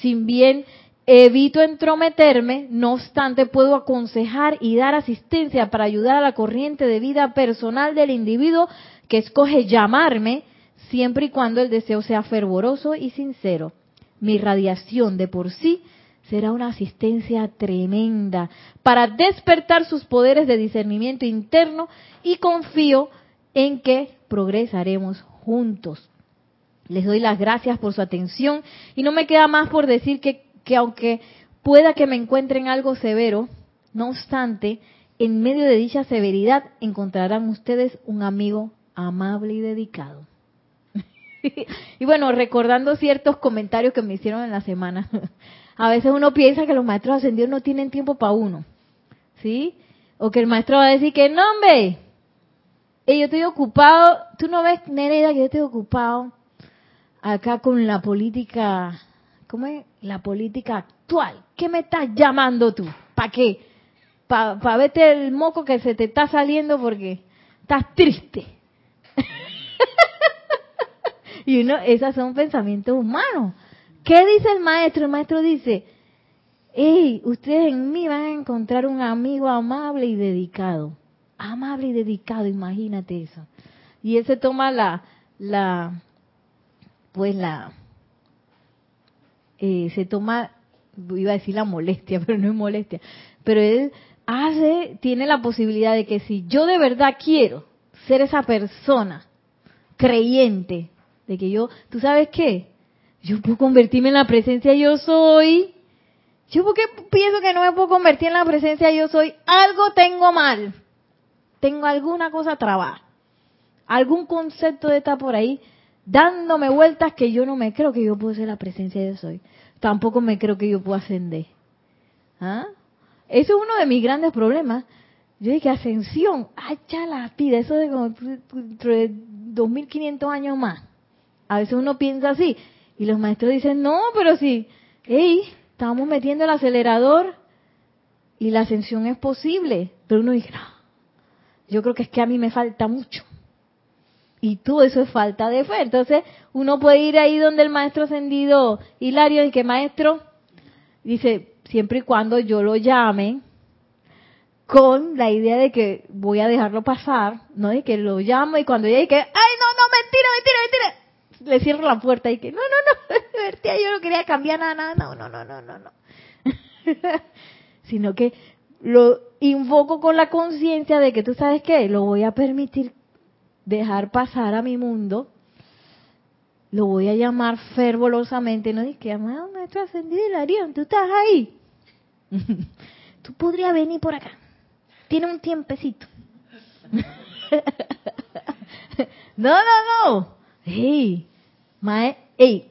Sin bien evito entrometerme, no obstante puedo aconsejar y dar asistencia para ayudar a la corriente de vida personal del individuo que escoge llamarme, siempre y cuando el deseo sea fervoroso y sincero. Mi radiación de por sí será una asistencia tremenda para despertar sus poderes de discernimiento interno y confío en que progresaremos juntos. Les doy las gracias por su atención y no me queda más por decir que, que aunque pueda que me encuentren algo severo, no obstante, en medio de dicha severidad encontrarán ustedes un amigo amable y dedicado. <laughs> y bueno, recordando ciertos comentarios que me hicieron en la semana, <laughs> a veces uno piensa que los maestros ascendidos no tienen tiempo para uno, ¿sí? O que el maestro va a decir que no, hombre, yo estoy ocupado, tú no ves, Nereida, que yo estoy ocupado acá con la política, ¿cómo es? La política actual. ¿Qué me estás llamando tú? ¿Para qué? ¿Para pa verte el moco que se te está saliendo porque estás triste? <laughs> y uno, esos son pensamientos humanos. ¿Qué dice el maestro? El maestro dice, hey, ustedes en mí van a encontrar un amigo amable y dedicado. Amable y dedicado, imagínate eso. Y él se toma la, la, pues la eh, se toma, iba a decir la molestia, <laughs> pero no es molestia, pero él hace, tiene la posibilidad de que si yo de verdad quiero ser esa persona creyente, de que yo, ¿tú sabes qué? Yo puedo convertirme en la presencia yo soy. Yo porque pienso que no me puedo convertir en la presencia yo soy, algo tengo mal. Tengo alguna cosa trabada. Algún concepto estar por ahí dándome vueltas que yo no me creo que yo puedo ser la presencia de soy. Tampoco me creo que yo puedo ascender. ¿Ah? Eso es uno de mis grandes problemas. Yo dije, ascensión, ay, ya la pida, eso de como 2500 años más. A veces uno piensa así. Y los maestros dicen, no, pero sí, hey, estamos metiendo el acelerador y la ascensión es posible. Pero uno dice, no, yo creo que es que a mí me falta mucho. Y todo eso es falta de fe. Entonces, uno puede ir ahí donde el maestro ascendido Hilario y que maestro dice, siempre y cuando yo lo llame, con la idea de que voy a dejarlo pasar, no de que lo llamo y cuando llegue que, ay, no, no, mentira, mentira, mentira, le cierro la puerta y que, no, no, no, <laughs> yo no quería cambiar nada, no, no, no, no, no, no. <laughs> Sino que lo invoco con la conciencia de que tú sabes qué, lo voy a permitir dejar pasar a mi mundo, lo voy a llamar fervorosamente, no que amado maestro ascendido Hilarión, tú estás ahí. <laughs> tú podrías venir por acá. Tiene un tiempecito. <laughs> no, no, no. Hey, hey,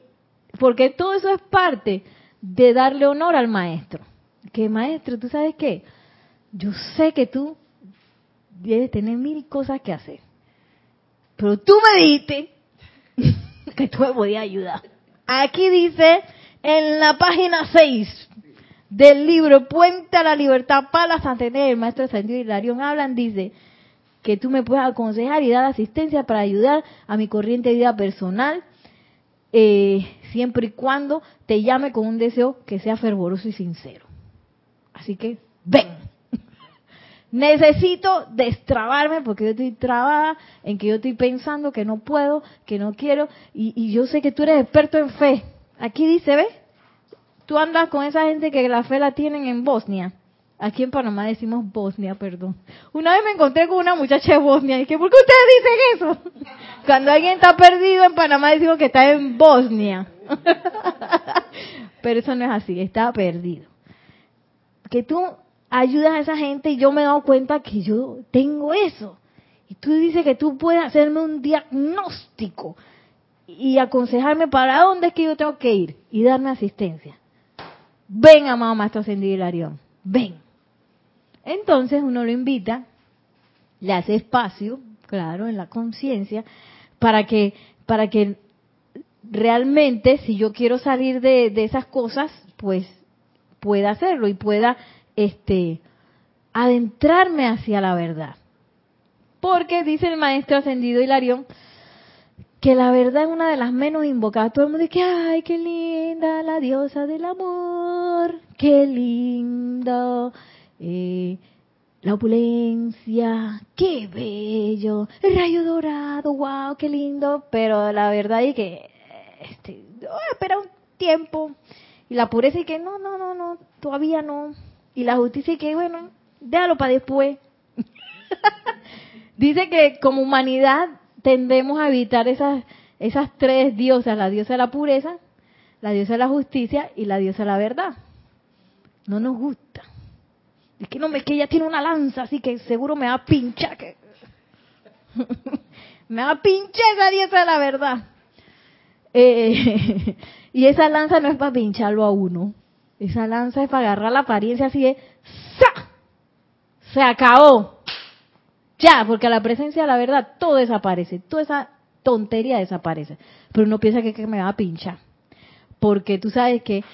porque todo eso es parte de darle honor al maestro. Que maestro, ¿tú sabes qué? Yo sé que tú debes tener mil cosas que hacer. Pero tú me dijiste <laughs> que tú me podías ayudar. Aquí dice en la página 6 del libro Puente a la Libertad para la Santidad, el maestro Ascendido Hilarión hablan, dice que tú me puedes aconsejar y dar asistencia para ayudar a mi corriente de vida personal, eh, siempre y cuando te llame con un deseo que sea fervoroso y sincero. Así que, ven. Necesito destrabarme porque yo estoy trabada en que yo estoy pensando que no puedo, que no quiero, y, y yo sé que tú eres experto en fe. Aquí dice, ¿ves? Tú andas con esa gente que la fe la tienen en Bosnia. Aquí en Panamá decimos Bosnia, perdón. Una vez me encontré con una muchacha de Bosnia y dije, ¿por qué ustedes dicen eso? <laughs> Cuando alguien está perdido en Panamá decimos que está en Bosnia. <laughs> Pero eso no es así, está perdido. Que tú ayudas a esa gente y yo me he dado cuenta que yo tengo eso. Y tú dices que tú puedes hacerme un diagnóstico y aconsejarme para dónde es que yo tengo que ir y darme asistencia. Ven, amado Maestro Ascendido Hilarión, ven. Entonces uno lo invita, le hace espacio, claro, en la conciencia, para que, para que realmente, si yo quiero salir de, de esas cosas, pues pueda hacerlo y pueda este adentrarme hacia la verdad. Porque dice el maestro ascendido Hilarión que la verdad es una de las menos invocadas. Todo el mundo dice, ay, qué linda la diosa del amor, qué lindo eh, la opulencia, qué bello, el rayo dorado, wow, qué lindo. Pero la verdad es que, este, oh, espera un tiempo. Y la pureza y que, no, no, no, no, todavía no. Y la justicia que, bueno, déjalo para después. <laughs> Dice que como humanidad tendemos a evitar esas, esas tres diosas, la diosa de la pureza, la diosa de la justicia y la diosa de la verdad. No nos gusta. Es que no, es que ella tiene una lanza, así que seguro me va a pinchar. Que... <laughs> me va a pinchar esa diosa de la verdad. Eh, <laughs> y esa lanza no es para pincharlo a uno. Esa lanza es para agarrar la apariencia así de ¡sa! Se acabó. Ya, porque a la presencia de la verdad todo desaparece, toda esa tontería desaparece. Pero uno piensa que, que me va a pinchar. Porque tú sabes que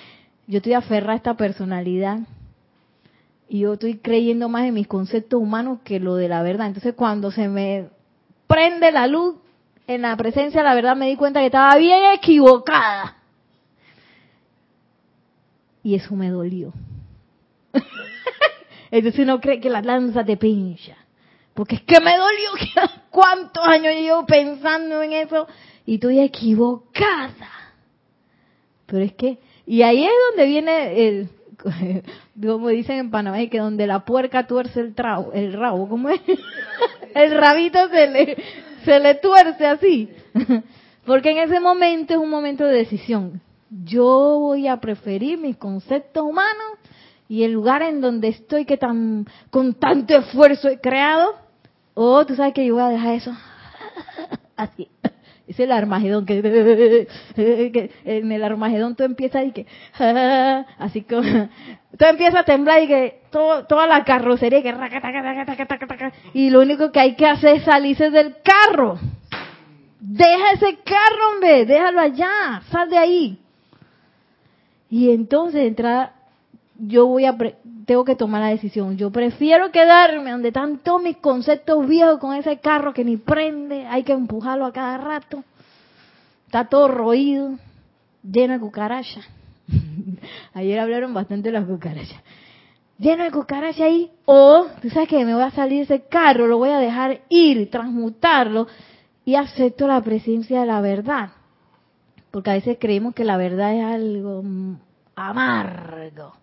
yo estoy aferrada a esta personalidad y yo estoy creyendo más en mis conceptos humanos que lo de la verdad. Entonces cuando se me prende la luz en la presencia la verdad me di cuenta que estaba bien equivocada. Y eso me dolió. <laughs> Entonces uno cree que la lanza te pincha. Porque es que me dolió. ¿Cuántos años llevo pensando en eso? Y estoy equivocada. Pero es que, y ahí es donde viene el, <laughs> como dicen en Panamá, que donde la puerca tuerce el, trabo, el rabo, ¿cómo es? <laughs> El rabito se le, se le tuerce así. Porque en ese momento es un momento de decisión. Yo voy a preferir mis conceptos humanos y el lugar en donde estoy que tan con tanto esfuerzo he creado Oh, tú sabes que yo voy a dejar eso. <laughs> Así. Es el Armagedón <laughs> que, en el Armagedón tú empiezas y que <laughs> así como tú empiezas a temblar y que toda la carrocería que y lo único que hay que hacer es salirse del carro. Deja ese carro, hombre, déjalo allá, sal de ahí. Y entonces entra yo voy a tengo que tomar la decisión. Yo prefiero quedarme donde están todos mis conceptos viejos con ese carro que ni prende, hay que empujarlo a cada rato. Está todo roído, lleno de cucarachas. <laughs> Ayer hablaron bastante de las cucarachas. Lleno de cucarachas ahí. O, tú sabes que me voy a salir de ese carro, lo voy a dejar ir, transmutarlo y acepto la presencia de la verdad. Porque a veces creemos que la verdad es algo amargo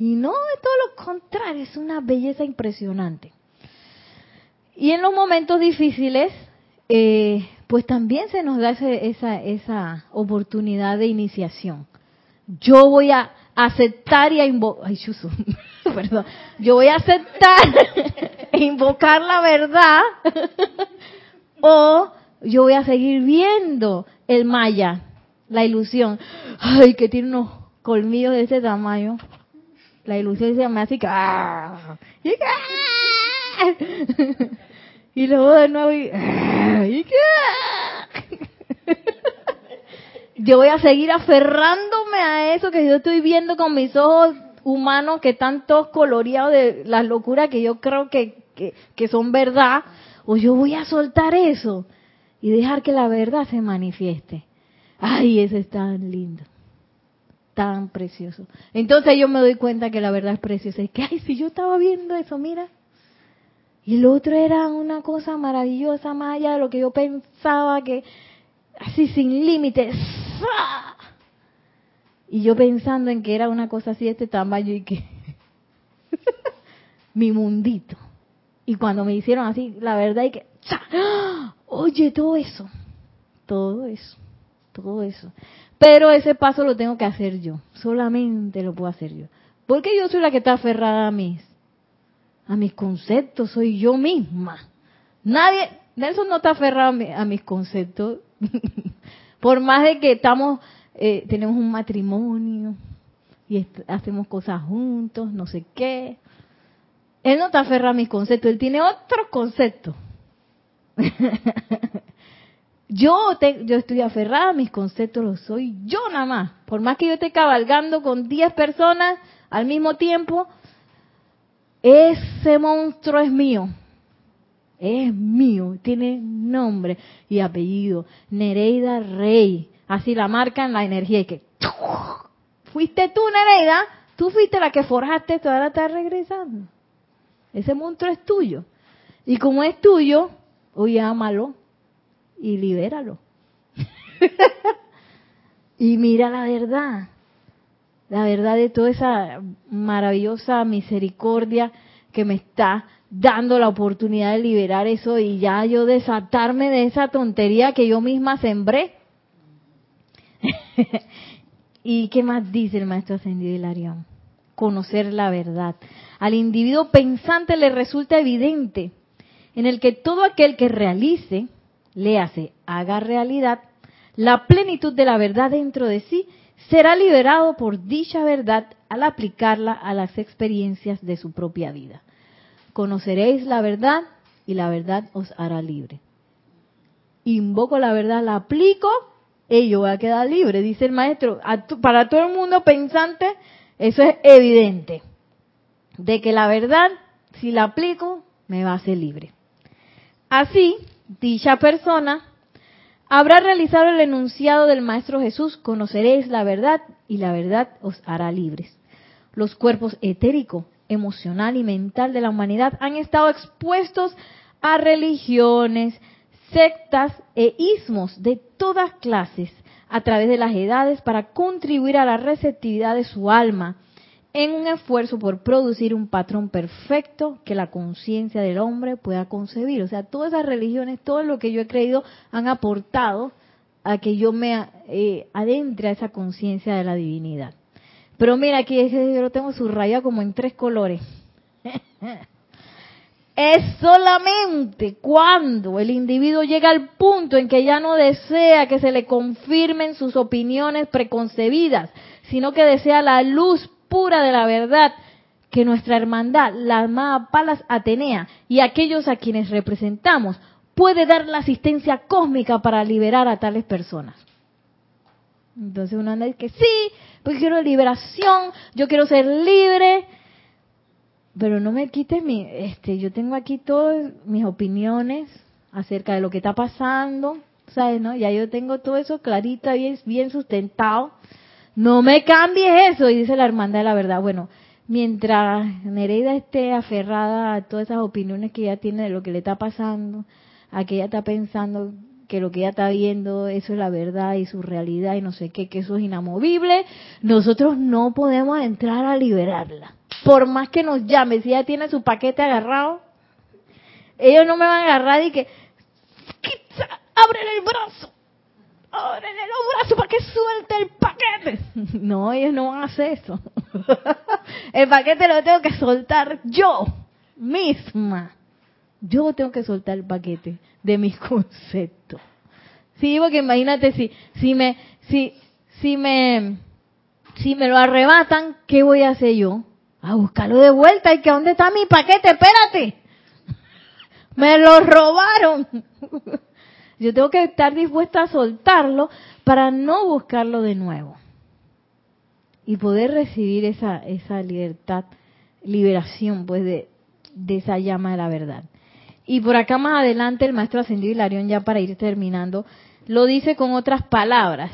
y no, es todo lo contrario, es una belleza impresionante. Y en los momentos difíciles, eh, pues también se nos da esa, esa oportunidad de iniciación. Yo voy a aceptar y a invocar, ay, <laughs> perdón, yo voy a aceptar <laughs> e invocar la verdad <laughs> o yo voy a seguir viendo el maya, la ilusión, ay, que tiene unos colmillos de ese tamaño, la ilusión se me hace. ¡ah! qué? y luego de nuevo, y, ¿y qué? yo voy a seguir aferrándome a eso que yo estoy viendo con mis ojos humanos que están todos coloreados de las locuras que yo creo que, que son verdad, o yo voy a soltar eso y dejar que la verdad se manifieste. Ay, eso es tan lindo, tan precioso. Entonces yo me doy cuenta que la verdad es preciosa. Es que, ay, si yo estaba viendo eso, mira. Y el otro era una cosa maravillosa, más allá de lo que yo pensaba, que así sin límites. Y yo pensando en que era una cosa así este tamaño y que <laughs> mi mundito. Y cuando me hicieron así, la verdad y que, oye, todo eso, todo eso todo eso. Pero ese paso lo tengo que hacer yo, solamente lo puedo hacer yo. Porque yo soy la que está aferrada a mis, a mis conceptos, soy yo misma. Nadie, Nelson no está aferrado a, mis conceptos. <laughs> Por más de que estamos, eh, tenemos un matrimonio y hacemos cosas juntos, no sé qué. Él no está aferrado a mis conceptos, él tiene otros conceptos. <laughs> Yo, yo estoy aferrada a mis conceptos, lo soy yo nada más. Por más que yo esté cabalgando con 10 personas al mismo tiempo, ese monstruo es mío. Es mío, tiene nombre y apellido. Nereida Rey. Así la marca en la energía y que fuiste tú, Nereida, tú fuiste la que forjaste, esto, ahora estás regresando. Ese monstruo es tuyo. Y como es tuyo, oye, ámalo, y libéralo. <laughs> y mira la verdad, la verdad de toda esa maravillosa misericordia que me está dando la oportunidad de liberar eso y ya yo desatarme de esa tontería que yo misma sembré. <laughs> ¿Y qué más dice el maestro ascendido Hilarión? Conocer la verdad. Al individuo pensante le resulta evidente en el que todo aquel que realice léase, haga realidad, la plenitud de la verdad dentro de sí, será liberado por dicha verdad al aplicarla a las experiencias de su propia vida. Conoceréis la verdad y la verdad os hará libre. Invoco la verdad, la aplico y yo voy a quedar libre, dice el maestro. Para todo el mundo pensante, eso es evidente. De que la verdad, si la aplico, me va a hacer libre. Así, dicha persona habrá realizado el enunciado del Maestro Jesús, conoceréis la verdad y la verdad os hará libres. Los cuerpos etérico, emocional y mental de la humanidad han estado expuestos a religiones, sectas e ismos de todas clases a través de las edades para contribuir a la receptividad de su alma en un esfuerzo por producir un patrón perfecto que la conciencia del hombre pueda concebir. O sea, todas esas religiones, todo lo que yo he creído han aportado a que yo me eh, adentre a esa conciencia de la divinidad. Pero mira, aquí yo lo tengo subrayado como en tres colores. <laughs> es solamente cuando el individuo llega al punto en que ya no desea que se le confirmen sus opiniones preconcebidas, sino que desea la luz pura de la verdad que nuestra hermandad, la amada Palas Atenea y aquellos a quienes representamos, puede dar la asistencia cósmica para liberar a tales personas. Entonces uno anda y que sí, pues quiero liberación, yo quiero ser libre, pero no me quites mi, este, yo tengo aquí todas mis opiniones acerca de lo que está pasando, ¿sabes? No? Ya yo tengo todo eso clarito, bien, bien sustentado no me cambies eso, y dice la hermandad de la verdad. Bueno, mientras Nereida esté aferrada a todas esas opiniones que ella tiene de lo que le está pasando, a que ella está pensando que lo que ella está viendo, eso es la verdad y su realidad y no sé qué, que eso es inamovible, nosotros no podemos entrar a liberarla. Por más que nos llame, si ella tiene su paquete agarrado, ellos no me van a agarrar y que, abre el brazo, ¡Ábrele los brazos para que suelte el paquete! <laughs> No, ellos no van a hacer eso. <laughs> El paquete lo tengo que soltar yo misma. Yo tengo que soltar el paquete de mis <laughs> conceptos. Sí, porque imagínate si, si me, si, si me, si me lo arrebatan, ¿qué voy a hacer yo? A buscarlo de vuelta y que dónde está mi paquete, espérate. Me lo robaron. Yo tengo que estar dispuesta a soltarlo para no buscarlo de nuevo. Y poder recibir esa, esa libertad, liberación, pues, de, de esa llama de la verdad. Y por acá más adelante el maestro ascendido Hilarión, ya para ir terminando, lo dice con otras palabras.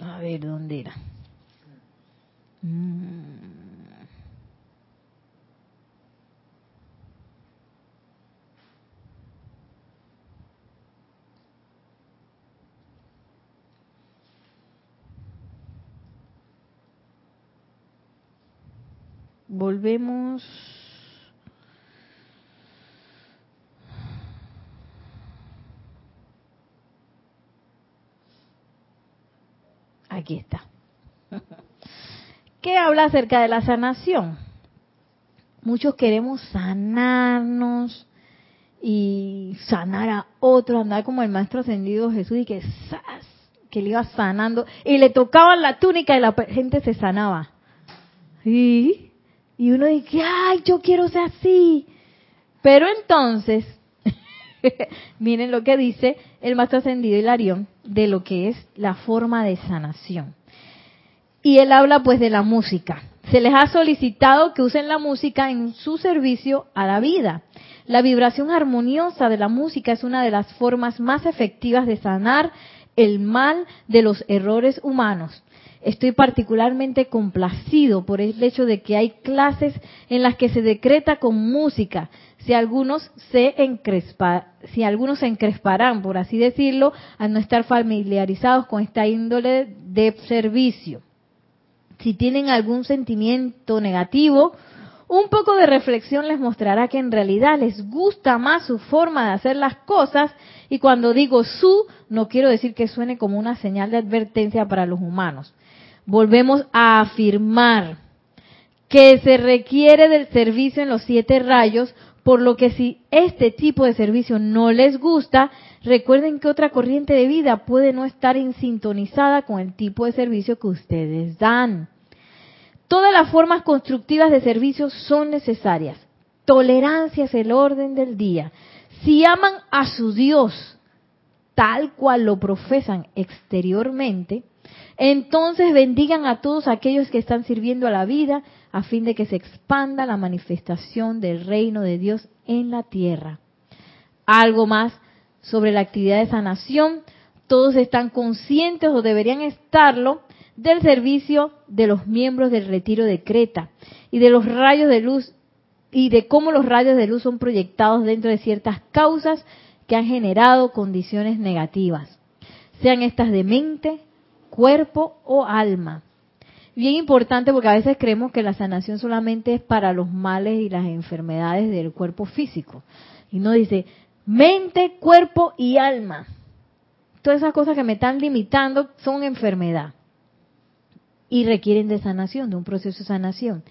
A ver, ¿dónde era? Mm. Volvemos. Aquí está. ¿Qué habla acerca de la sanación? Muchos queremos sanarnos y sanar a otro, andar como el maestro ascendido Jesús y que que le iba sanando y le tocaban la túnica y la gente se sanaba. Y uno dice, ay, yo quiero ser así. Pero entonces, <laughs> miren lo que dice el maestro ascendido Hilarión de lo que es la forma de sanación. Y él habla pues de la música. Se les ha solicitado que usen la música en su servicio a la vida. La vibración armoniosa de la música es una de las formas más efectivas de sanar el mal de los errores humanos. Estoy particularmente complacido por el hecho de que hay clases en las que se decreta con música. Si algunos se si algunos se encresparán, por así decirlo, al no estar familiarizados con esta índole de servicio. Si tienen algún sentimiento negativo, un poco de reflexión les mostrará que en realidad les gusta más su forma de hacer las cosas y cuando digo su, no quiero decir que suene como una señal de advertencia para los humanos. Volvemos a afirmar que se requiere del servicio en los siete rayos, por lo que si este tipo de servicio no les gusta, recuerden que otra corriente de vida puede no estar en sintonizada con el tipo de servicio que ustedes dan. Todas las formas constructivas de servicio son necesarias. Tolerancia es el orden del día. Si aman a su Dios tal cual lo profesan exteriormente, entonces bendigan a todos aquellos que están sirviendo a la vida a fin de que se expanda la manifestación del reino de Dios en la tierra. Algo más sobre la actividad de sanación. Todos están conscientes o deberían estarlo del servicio de los miembros del retiro de Creta y de los rayos de luz y de cómo los rayos de luz son proyectados dentro de ciertas causas que han generado condiciones negativas, sean estas de mente, cuerpo o alma. Bien importante porque a veces creemos que la sanación solamente es para los males y las enfermedades del cuerpo físico. Y no dice mente, cuerpo y alma. Todas esas cosas que me están limitando son enfermedad y requieren de sanación, de un proceso de sanación.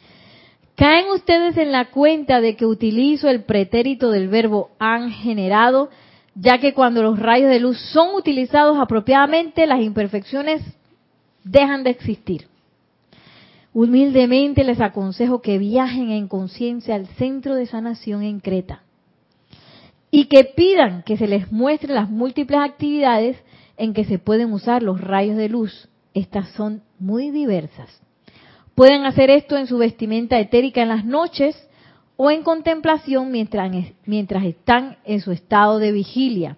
¿Caen ustedes en la cuenta de que utilizo el pretérito del verbo han generado, ya que cuando los rayos de luz son utilizados apropiadamente, las imperfecciones dejan de existir? Humildemente les aconsejo que viajen en conciencia al centro de sanación en Creta y que pidan que se les muestre las múltiples actividades en que se pueden usar los rayos de luz estas son muy diversas. Pueden hacer esto en su vestimenta etérica en las noches o en contemplación mientras, mientras están en su estado de vigilia.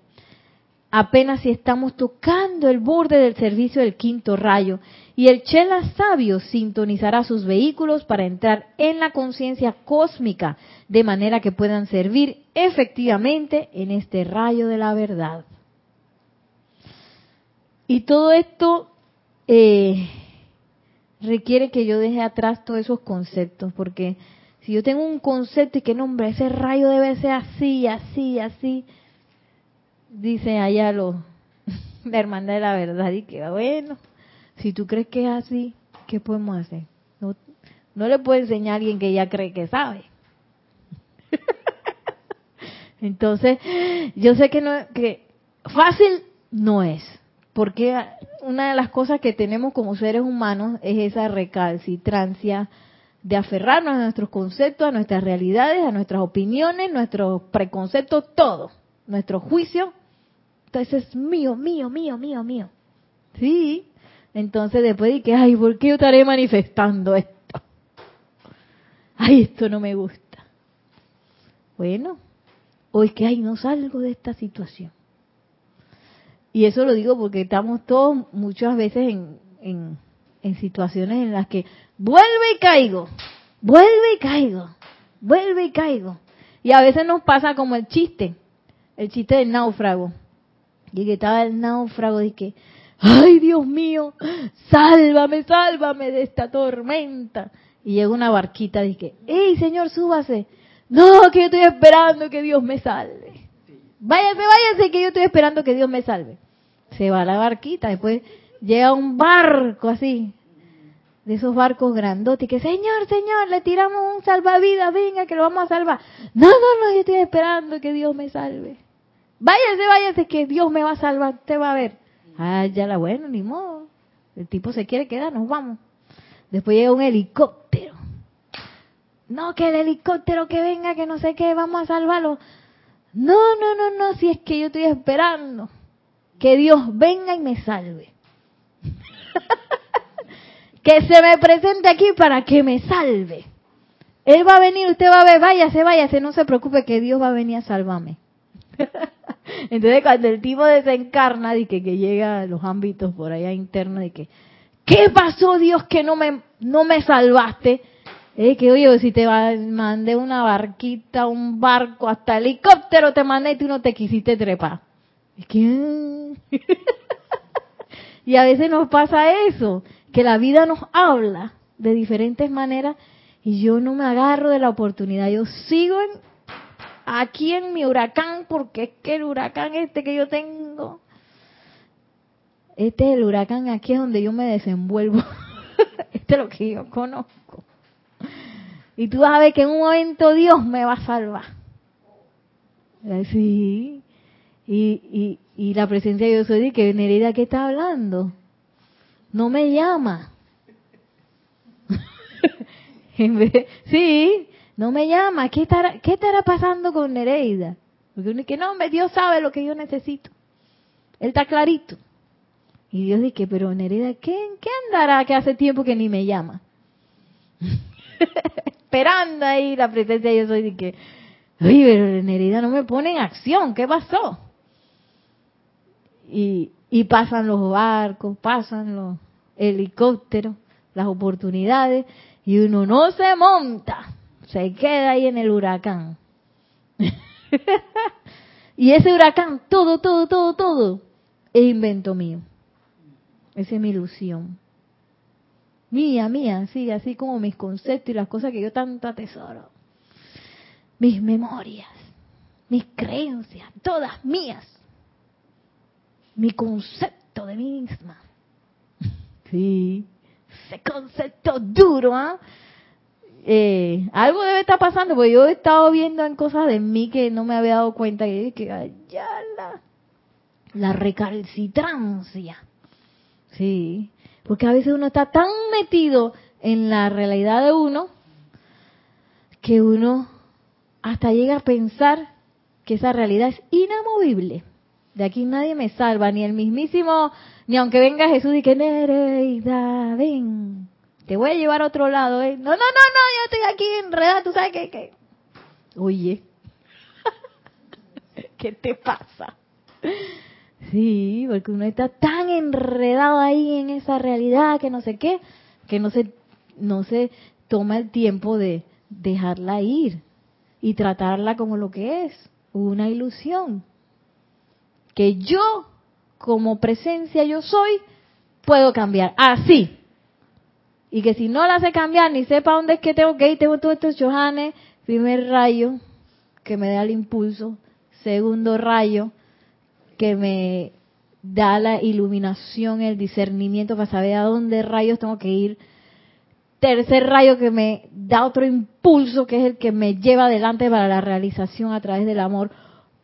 Apenas si estamos tocando el borde del servicio del quinto rayo y el Chela sabio sintonizará sus vehículos para entrar en la conciencia cósmica de manera que puedan servir efectivamente en este rayo de la verdad. Y todo esto eh, requiere que yo deje atrás todos esos conceptos, porque si yo tengo un concepto y que nombre, ese rayo debe ser así, así, así, dice allá lo, <laughs> la hermandad de la verdad, y que bueno, si tú crees que es así, ¿qué podemos hacer? No, no le puede enseñar a alguien que ya cree que sabe. <laughs> Entonces, yo sé que no que fácil no es, porque una de las cosas que tenemos como seres humanos es esa recalcitrancia de aferrarnos a nuestros conceptos, a nuestras realidades, a nuestras opiniones, nuestros preconceptos, todo, nuestro juicio. Entonces es mío, mío, mío, mío, mío. Sí. Entonces después de que, ay, ¿por qué yo estaré manifestando esto? Ay, esto no me gusta. Bueno, o es que, ay, no salgo de esta situación. Y eso lo digo porque estamos todos muchas veces en, en, en situaciones en las que vuelve y caigo, vuelve y caigo, vuelve y caigo. Y a veces nos pasa como el chiste, el chiste del náufrago. Y que estaba el náufrago y que, ay Dios mío, sálvame, sálvame de esta tormenta. Y llega una barquita y que, hey Señor, súbase. No, que yo estoy esperando que Dios me salve. Váyase, váyase, que yo estoy esperando que Dios me salve. Se va la barquita, después llega un barco así, de esos barcos grandotes, que Señor, Señor, le tiramos un salvavidas, venga, que lo vamos a salvar. No, no, no, yo estoy esperando que Dios me salve. Váyase, váyase, que Dios me va a salvar, te va a ver. Ah, ya la bueno, ni modo. El tipo se quiere quedar, nos vamos. Después llega un helicóptero. No, que el helicóptero que venga, que no sé qué, vamos a salvarlo. No, no, no, no, si es que yo estoy esperando que Dios venga y me salve. <laughs> que se me presente aquí para que me salve. Él va a venir, usted va a ver, váyase, váyase, no se preocupe que Dios va a venir a salvarme. <laughs> Entonces cuando el tipo desencarna y que, que llega a los ámbitos por allá internos de que, ¿qué pasó Dios que no me, no me salvaste? Es que oye, si te mandé una barquita, un barco, hasta helicóptero te mandé y tú no te quisiste trepar. Es que... <laughs> y a veces nos pasa eso, que la vida nos habla de diferentes maneras y yo no me agarro de la oportunidad. Yo sigo aquí en mi huracán porque es que el huracán este que yo tengo, este es el huracán, aquí es donde yo me desenvuelvo. <laughs> este es lo que yo conozco. Y tú vas a ver que en un momento Dios me va a salvar. Sí. Y, y, y la presencia de Dios soy que Nereida, ¿qué está hablando? No me llama. <laughs> sí, no me llama. ¿Qué estará, qué estará pasando con Nereida? Porque uno dice, no, Dios sabe lo que yo necesito. Él está clarito. Y Dios dice, pero Nereida, ¿qué, ¿qué andará que hace tiempo que ni me llama? <laughs> Esperando ahí la presencia de Dios soy de pero Nereida no me pone en acción. ¿Qué pasó? Y, y pasan los barcos, pasan los helicópteros, las oportunidades, y uno no se monta, se queda ahí en el huracán. <laughs> y ese huracán, todo, todo, todo, todo, es invento mío. Esa es mi ilusión. Mía, mía, sí, así como mis conceptos y las cosas que yo tanto atesoro. Mis memorias, mis creencias, todas mías mi concepto de mí misma. Sí, ese concepto duro, ¿ah? Eh, algo debe estar pasando, porque yo he estado viendo en cosas de mí que no me había dado cuenta que, que allá la, la recalcitrancia. Sí, porque a veces uno está tan metido en la realidad de uno que uno hasta llega a pensar que esa realidad es inamovible. De aquí nadie me salva, ni el mismísimo, ni aunque venga Jesús y que Nereida, ven, te voy a llevar a otro lado, ¿eh? No, no, no, no, yo estoy aquí enredada, tú sabes que, que... Oye, <laughs> ¿qué te pasa? Sí, porque uno está tan enredado ahí en esa realidad que no sé qué, que no se, no se toma el tiempo de dejarla ir y tratarla como lo que es, una ilusión que yo, como presencia yo soy, puedo cambiar. Así. Y que si no la hace cambiar, ni sepa dónde es que tengo que ir, tengo todos estos chojanes. Primer rayo, que me da el impulso. Segundo rayo, que me da la iluminación, el discernimiento para saber a dónde rayos tengo que ir tercer rayo que me da otro impulso, que es el que me lleva adelante para la realización a través del amor.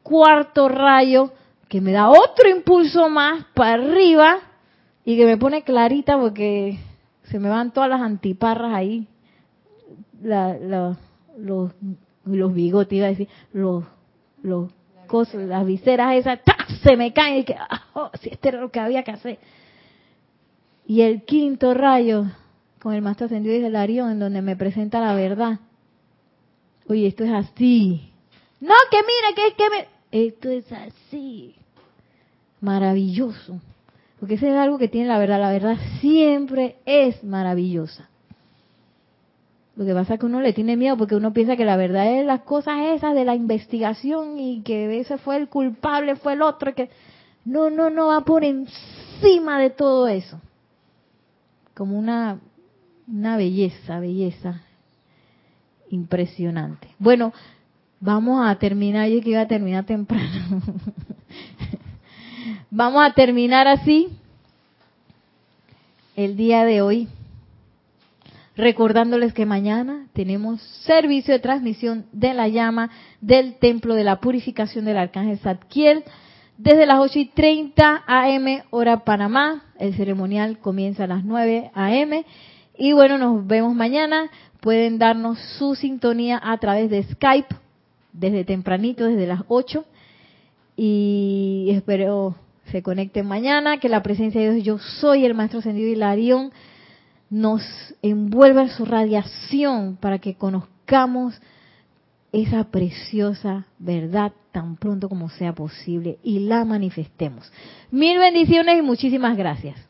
Cuarto rayo que me da otro impulso más para arriba y que me pone clarita porque se me van todas las antiparras ahí, los, los bigotes, iba a decir, los, los cosas, las viseras esas, se me caen y que, oh, si este era lo que había que hacer. Y el quinto rayo, con el maestro ascendido de Hilarión, en donde me presenta la verdad. Oye, esto es así. No, que mire, que es que me... Esto es así. Maravilloso. Porque ese es algo que tiene la verdad. La verdad siempre es maravillosa. Lo que pasa es que uno le tiene miedo porque uno piensa que la verdad es las cosas esas de la investigación y que ese fue el culpable, fue el otro. que No, no, no, va por encima de todo eso. Como una, una belleza, belleza impresionante. Bueno, vamos a terminar, yo que iba a terminar temprano. <laughs> vamos a terminar así el día de hoy recordándoles que mañana tenemos servicio de transmisión de la llama del Templo de la Purificación del Arcángel Zadkiel desde las 8 y 30 AM hora Panamá. El ceremonial comienza a las 9 AM. Y bueno, nos vemos mañana. Pueden darnos su sintonía a través de Skype desde tempranito, desde las 8. Y espero se conecten mañana, que la presencia de Dios, yo soy el Maestro Ascendido Hilarión nos envuelva en su radiación para que conozcamos esa preciosa verdad tan pronto como sea posible y la manifestemos. Mil bendiciones y muchísimas gracias.